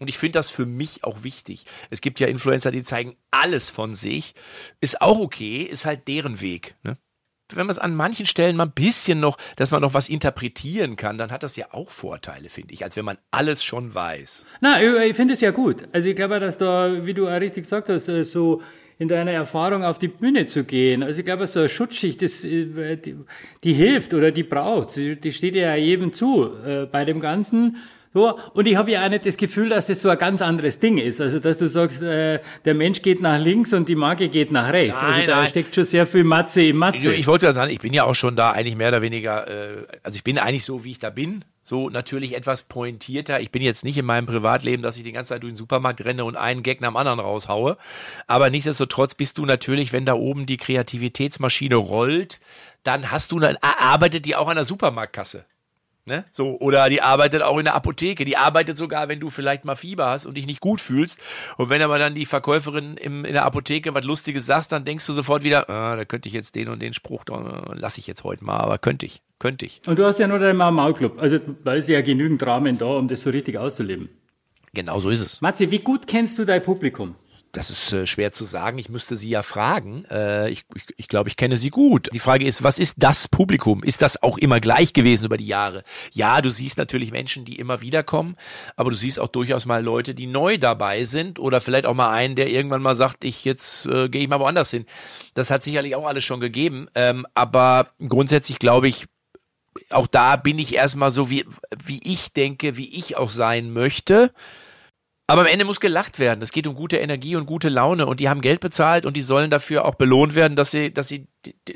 Und ich finde das für mich auch wichtig. Es gibt ja Influencer, die zeigen alles von sich. Ist auch okay, ist halt deren Weg. Ne? Wenn man es an manchen Stellen mal ein bisschen noch, dass man noch was interpretieren kann, dann hat das ja auch Vorteile, finde ich, als wenn man alles schon weiß. Na, ich finde es ja gut. Also ich glaube, dass da, wie du auch richtig gesagt hast, äh, so in deiner Erfahrung auf die Bühne zu gehen. Also ich glaube, so eine Schutzschicht, das, äh, die, die hilft oder die braucht. Die steht ja jedem zu äh, bei dem Ganzen. So, und ich habe ja auch nicht das Gefühl, dass das so ein ganz anderes Ding ist. Also, dass du sagst, äh, der Mensch geht nach links und die Marke geht nach rechts. Also, nein, also, da nein. steckt schon sehr viel Matze im Matze. Ich, ich wollte ja sagen, ich bin ja auch schon da eigentlich mehr oder weniger, äh, also ich bin eigentlich so, wie ich da bin. So natürlich etwas pointierter. Ich bin jetzt nicht in meinem Privatleben, dass ich die ganze Zeit durch den Supermarkt renne und einen Gag nach dem anderen raushaue. Aber nichtsdestotrotz bist du natürlich, wenn da oben die Kreativitätsmaschine rollt, dann hast du, dann arbeitet die auch an der Supermarktkasse. Ne? So, oder die arbeitet auch in der Apotheke. Die arbeitet sogar, wenn du vielleicht mal Fieber hast und dich nicht gut fühlst. Und wenn aber dann die Verkäuferin im, in der Apotheke was Lustiges sagt, dann denkst du sofort wieder, ah, da könnte ich jetzt den und den Spruch, da lasse ich jetzt heute mal, aber könnte ich, könnte ich. Und du hast ja nur deinen Maulclub. Also da ist ja genügend Rahmen da, um das so richtig auszuleben. Genau so ist es. Matze, wie gut kennst du dein Publikum? Das ist äh, schwer zu sagen. Ich müsste sie ja fragen. Äh, ich, ich, ich glaube, ich kenne sie gut. Die Frage ist, was ist das Publikum? Ist das auch immer gleich gewesen über die Jahre? Ja, du siehst natürlich Menschen, die immer wieder kommen, aber du siehst auch durchaus mal Leute, die neu dabei sind oder vielleicht auch mal einen, der irgendwann mal sagt, ich jetzt äh, gehe ich mal woanders hin. Das hat sicherlich auch alles schon gegeben. Ähm, aber grundsätzlich glaube ich, auch da bin ich erstmal so, wie, wie ich denke, wie ich auch sein möchte. Aber am Ende muss gelacht werden. Es geht um gute Energie und gute Laune und die haben Geld bezahlt und die sollen dafür auch belohnt werden, dass sie, dass sie,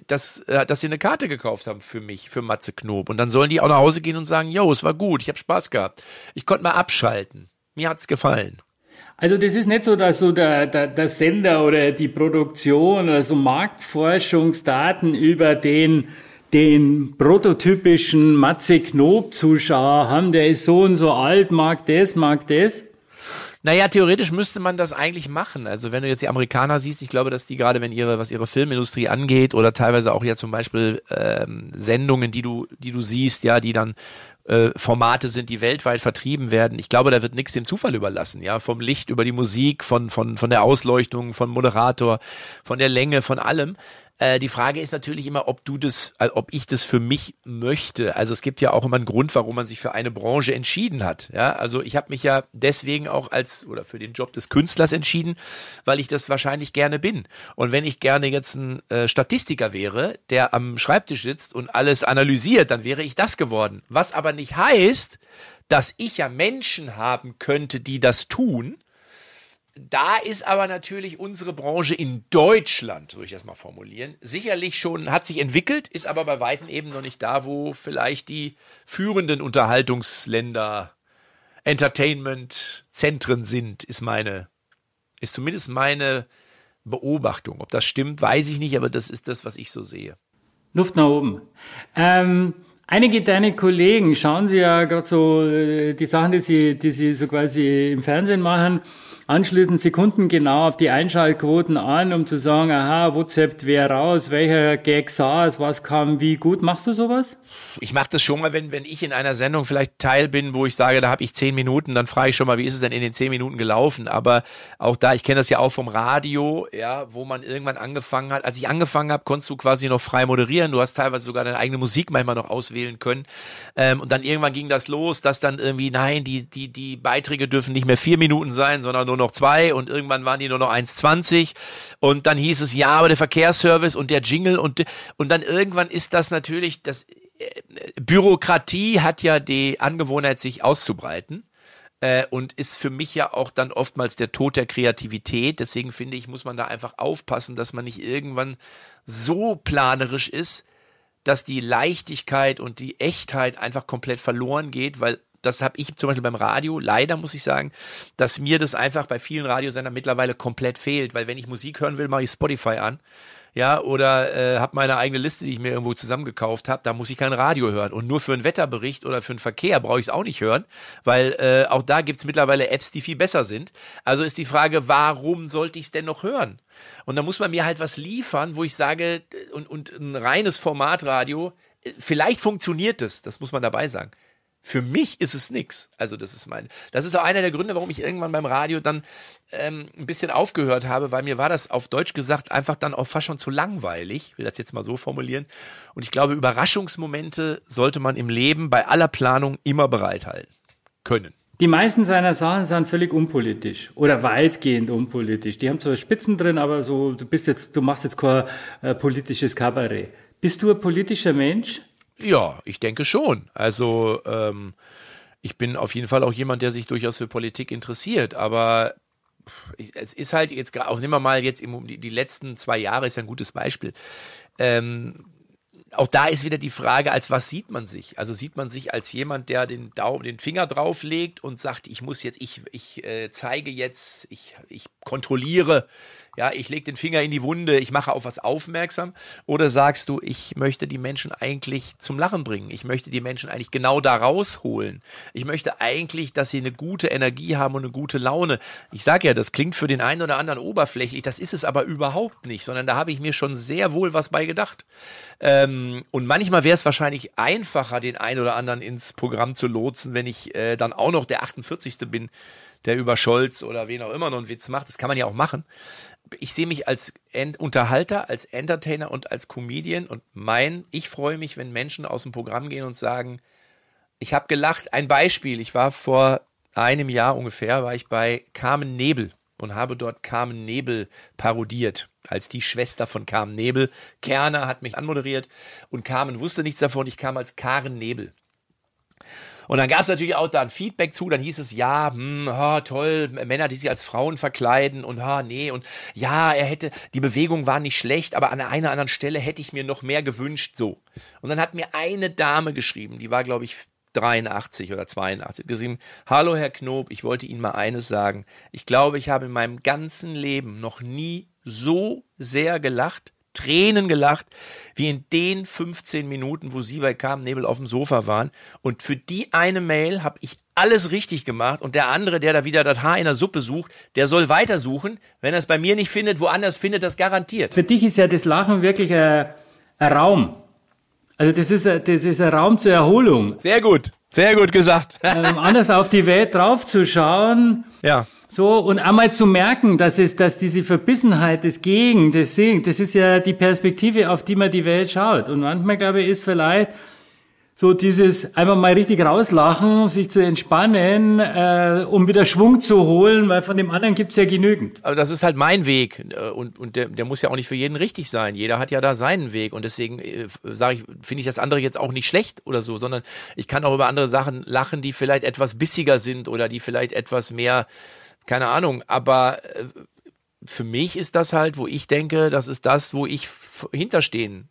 dass, äh, dass sie eine Karte gekauft haben für mich, für Matze Knob. Und dann sollen die auch nach Hause gehen und sagen, yo, es war gut, ich habe Spaß gehabt. Ich konnte mal abschalten. Mir hat's gefallen. Also das ist nicht so, dass so der, der, der Sender oder die Produktion oder so Marktforschungsdaten über den den prototypischen Matze Knob Zuschauer haben, der ist so und so alt, mag das, mag das. Naja, theoretisch müsste man das eigentlich machen. Also wenn du jetzt die Amerikaner siehst, ich glaube, dass die gerade, wenn ihre, was ihre Filmindustrie angeht oder teilweise auch ja zum Beispiel ähm, Sendungen, die du, die du siehst, ja, die dann äh, Formate sind, die weltweit vertrieben werden. Ich glaube, da wird nichts dem Zufall überlassen, ja, vom Licht über die Musik, von von von der Ausleuchtung, von Moderator, von der Länge, von allem. Äh, die Frage ist natürlich immer, ob du das, also ob ich das für mich möchte. Also es gibt ja auch immer einen Grund, warum man sich für eine Branche entschieden hat. Ja, also ich habe mich ja deswegen auch als oder für den Job des Künstlers entschieden, weil ich das wahrscheinlich gerne bin. Und wenn ich gerne jetzt ein äh, Statistiker wäre, der am Schreibtisch sitzt und alles analysiert, dann wäre ich das geworden. Was aber nicht heißt, dass ich ja Menschen haben könnte, die das tun da ist aber natürlich unsere Branche in Deutschland, so ich das mal formulieren, sicherlich schon, hat sich entwickelt, ist aber bei Weitem eben noch nicht da, wo vielleicht die führenden Unterhaltungsländer, Entertainment-Zentren sind, ist meine, ist zumindest meine Beobachtung. Ob das stimmt, weiß ich nicht, aber das ist das, was ich so sehe. Luft nach oben. Ähm, einige deiner Kollegen schauen sie ja gerade so äh, die Sachen, die sie, die sie so quasi im Fernsehen machen anschließend sekundengenau auf die Einschaltquoten an, um zu sagen, aha, WhatsApp wer raus, welcher Gag saß, was kam wie gut. Machst du sowas? Ich mache das schon mal, wenn, wenn ich in einer Sendung vielleicht Teil bin, wo ich sage, da habe ich zehn Minuten, dann frage ich schon mal, wie ist es denn in den zehn Minuten gelaufen? Aber auch da, ich kenne das ja auch vom Radio, ja, wo man irgendwann angefangen hat. Als ich angefangen habe, konntest du quasi noch frei moderieren. Du hast teilweise sogar deine eigene Musik manchmal noch auswählen können. Ähm, und dann irgendwann ging das los, dass dann irgendwie, nein, die, die, die Beiträge dürfen nicht mehr vier Minuten sein, sondern nur noch zwei und irgendwann waren die nur noch 1,20 und dann hieß es, ja, aber der Verkehrsservice und der Jingle und, und dann irgendwann ist das natürlich, das Bürokratie hat ja die Angewohnheit, sich auszubreiten. äh, und ist für mich ja auch dann oftmals der Tod der Kreativität. Deswegen finde ich, muss man da einfach aufpassen, dass man nicht irgendwann so planerisch ist, dass die Leichtigkeit und die Echtheit einfach komplett verloren geht, weil das habe ich zum Beispiel beim Radio, leider muss ich sagen, dass mir das einfach bei vielen Radiosendern mittlerweile komplett fehlt, weil wenn ich Musik hören will, mache ich Spotify an ja, oder äh, habe meine eigene Liste, die ich mir irgendwo zusammengekauft habe, da muss ich kein Radio hören. Und nur für einen Wetterbericht oder für einen Verkehr brauche ich es auch nicht hören, weil äh, auch da gibt's mittlerweile Apps, die viel besser sind. Also ist die Frage, warum sollte ich es denn noch hören? Und da muss man mir halt was liefern, wo ich sage, und, und ein reines Formatradio, äh, vielleicht funktioniert es, das muss man dabei sagen. Für mich ist es nix. Also das ist mein, das ist auch einer der Gründe, warum ich irgendwann beim Radio dann ähm, ein bisschen aufgehört habe, weil mir war das auf Deutsch gesagt einfach dann auch fast schon zu langweilig. Ich will das jetzt mal so formulieren. Und ich glaube, Überraschungsmomente sollte man im Leben bei aller Planung immer bereithalten können. Die meisten seiner Sachen sind völlig unpolitisch oder weitgehend unpolitisch. Die haben zwar Spitzen drin, aber so, du bist jetzt, du machst jetzt kein äh, politisches Kabarett. Bist du ein politischer Mensch? Ja, ich denke schon. Also ähm, ich bin auf jeden Fall auch jemand, der sich durchaus für Politik interessiert, aber es ist halt jetzt auch nehmen wir mal jetzt im, die, die letzten zwei Jahre ist ja ein gutes Beispiel. Ähm, auch da ist wieder die Frage, als was sieht man sich? Also sieht man sich als jemand, der den Daumen, den Finger drauflegt und sagt, ich muss jetzt, ich, ich äh, zeige jetzt, ich, ich kontrolliere ja, ich lege den Finger in die Wunde, ich mache auf was aufmerksam? Oder sagst du, ich möchte die Menschen eigentlich zum Lachen bringen? Ich möchte die Menschen eigentlich genau da rausholen. Ich möchte eigentlich, dass sie eine gute Energie haben und eine gute Laune. Ich sage ja, das klingt für den einen oder anderen oberflächlich, das ist es aber überhaupt nicht, sondern da habe ich mir schon sehr wohl was bei gedacht. Ähm, und manchmal wäre es wahrscheinlich einfacher, den einen oder anderen ins Programm zu lotsen, wenn ich äh, dann auch noch der 48. bin, der über Scholz oder wen auch immer noch einen Witz macht. Das kann man ja auch machen ich sehe mich als Ent Unterhalter, als Entertainer und als Comedian und mein, ich freue mich, wenn Menschen aus dem Programm gehen und sagen, ich habe gelacht. Ein Beispiel, ich war vor einem Jahr ungefähr, war ich bei Carmen Nebel und habe dort Carmen Nebel parodiert als die Schwester von Carmen Nebel. Kerner hat mich anmoderiert und Carmen wusste nichts davon. Ich kam als Karen Nebel. Und dann gab es natürlich auch da ein Feedback zu, dann hieß es, ja, hm, oh, toll, Männer, die sich als Frauen verkleiden und ha, oh, nee, und ja, er hätte, die Bewegung war nicht schlecht, aber an einer anderen Stelle hätte ich mir noch mehr gewünscht, so. Und dann hat mir eine Dame geschrieben, die war, glaube ich, 83 oder 82 geschrieben, hallo Herr Knob, ich wollte Ihnen mal eines sagen. Ich glaube, ich habe in meinem ganzen Leben noch nie so sehr gelacht, Tränen gelacht, wie in den 15 Minuten, wo Sie bei Carmen Nebel auf dem Sofa waren. Und für die eine Mail habe ich alles richtig gemacht und der andere, der da wieder das Haar in der Suppe sucht, der soll weitersuchen. Wenn er es bei mir nicht findet, woanders findet das garantiert. Für dich ist ja das Lachen wirklich ein, ein Raum. Also das ist, ein, das ist ein Raum zur Erholung. Sehr gut, sehr gut gesagt. ähm, anders auf die Welt draufzuschauen. Ja. So, und einmal zu merken, dass es, dass diese Verbissenheit des Gegen, des Segen, das ist ja die Perspektive, auf die man die Welt schaut. Und manchmal, glaube ich, ist vielleicht so dieses einfach mal richtig rauslachen, sich zu entspannen, äh, um wieder Schwung zu holen, weil von dem anderen gibt's ja genügend. Aber das ist halt mein Weg äh, und, und der, der muss ja auch nicht für jeden richtig sein. Jeder hat ja da seinen Weg und deswegen äh, sage ich, finde ich das andere jetzt auch nicht schlecht oder so, sondern ich kann auch über andere Sachen lachen, die vielleicht etwas bissiger sind oder die vielleicht etwas mehr keine Ahnung, aber äh, für mich ist das halt, wo ich denke, das ist das, wo ich hinterstehen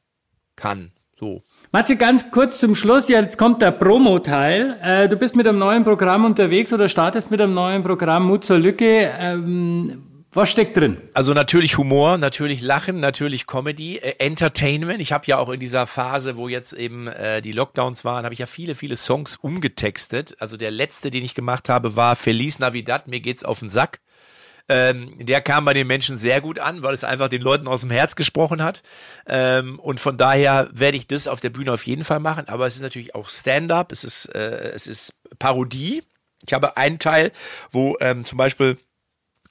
kann. So. Matze, ganz kurz zum Schluss, jetzt kommt der Promo-Teil. Äh, du bist mit einem neuen Programm unterwegs oder startest mit einem neuen Programm Mut zur Lücke. Ähm, was steckt drin? Also natürlich Humor, natürlich Lachen, natürlich Comedy, äh, Entertainment. Ich habe ja auch in dieser Phase, wo jetzt eben äh, die Lockdowns waren, habe ich ja viele, viele Songs umgetextet. Also der letzte, den ich gemacht habe, war Feliz Navidad, mir geht's auf den Sack. Ähm, der kam bei den Menschen sehr gut an, weil es einfach den Leuten aus dem Herz gesprochen hat. Ähm, und von daher werde ich das auf der Bühne auf jeden Fall machen. Aber es ist natürlich auch Stand-up, es ist, äh, es ist Parodie. Ich habe einen Teil, wo ähm, zum Beispiel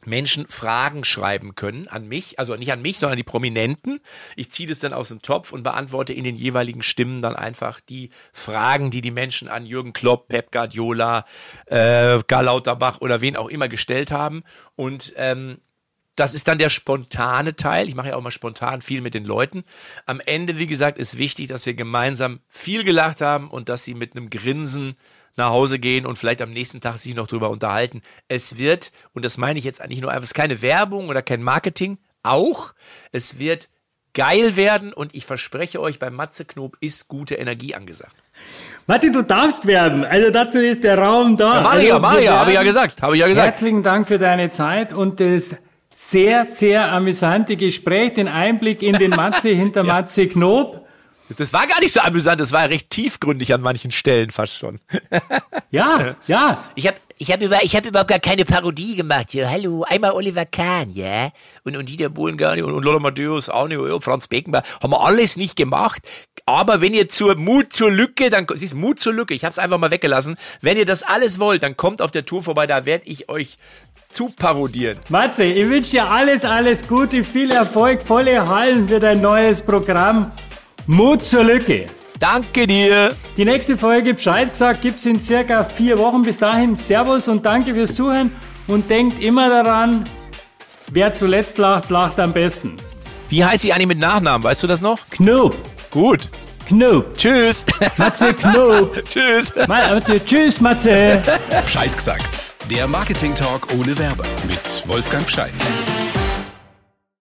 Menschen Fragen schreiben können an mich, also nicht an mich, sondern die Prominenten. Ich ziehe das dann aus dem Topf und beantworte in den jeweiligen Stimmen dann einfach die Fragen, die die Menschen an Jürgen Klopp, Pep Guardiola, äh, Karl Lauterbach oder wen auch immer gestellt haben. Und ähm, das ist dann der spontane Teil. Ich mache ja auch mal spontan viel mit den Leuten. Am Ende, wie gesagt, ist wichtig, dass wir gemeinsam viel gelacht haben und dass sie mit einem Grinsen nach Hause gehen und vielleicht am nächsten Tag sich noch drüber unterhalten. Es wird, und das meine ich jetzt eigentlich nur einfach, es ist keine Werbung oder kein Marketing, auch, es wird geil werden und ich verspreche euch, bei Matze Knob ist gute Energie angesagt. Matti, du darfst werben. Also dazu ist der Raum da. Ja, Maria, also, Maria, habe ich ja gesagt, habe ich ja gesagt. Herzlichen Dank für deine Zeit und das sehr, sehr amüsante Gespräch, den Einblick in den Matze hinter *laughs* ja. Matze Knob. Das war gar nicht so amüsant, das war recht tiefgründig an manchen Stellen fast schon. *laughs* ja, ja. Ich habe ich hab über, ich hab überhaupt gar keine Parodie gemacht. Ja, hallo, einmal Oliver Kahn, ja. Und, und Dieter Bohlengani und, und Lola Matthäus auch nicht, ja, Franz Beckenbauer. Haben wir alles nicht gemacht. Aber wenn ihr zur Mut zur Lücke, dann, es ist Mut zur Lücke, ich habe es einfach mal weggelassen. Wenn ihr das alles wollt, dann kommt auf der Tour vorbei, da werde ich euch zu parodieren. Matze, ich wünsche dir alles, alles Gute, viel Erfolg, volle Hallen für dein neues Programm. Mut zur Lücke. Danke dir. Die nächste Folge Bescheid gesagt gibt's in circa vier Wochen. Bis dahin Servus und danke fürs Zuhören und denkt immer daran, wer zuletzt lacht, lacht am besten. Wie heißt sie eigentlich mit Nachnamen? Weißt du das noch? Knob. Gut. Knob. Tschüss. Matze *laughs* Knob. Tschüss. Matze, tschüss, Matze. Bescheid gesagt. Der Marketing Talk ohne Werber mit Wolfgang Scheid.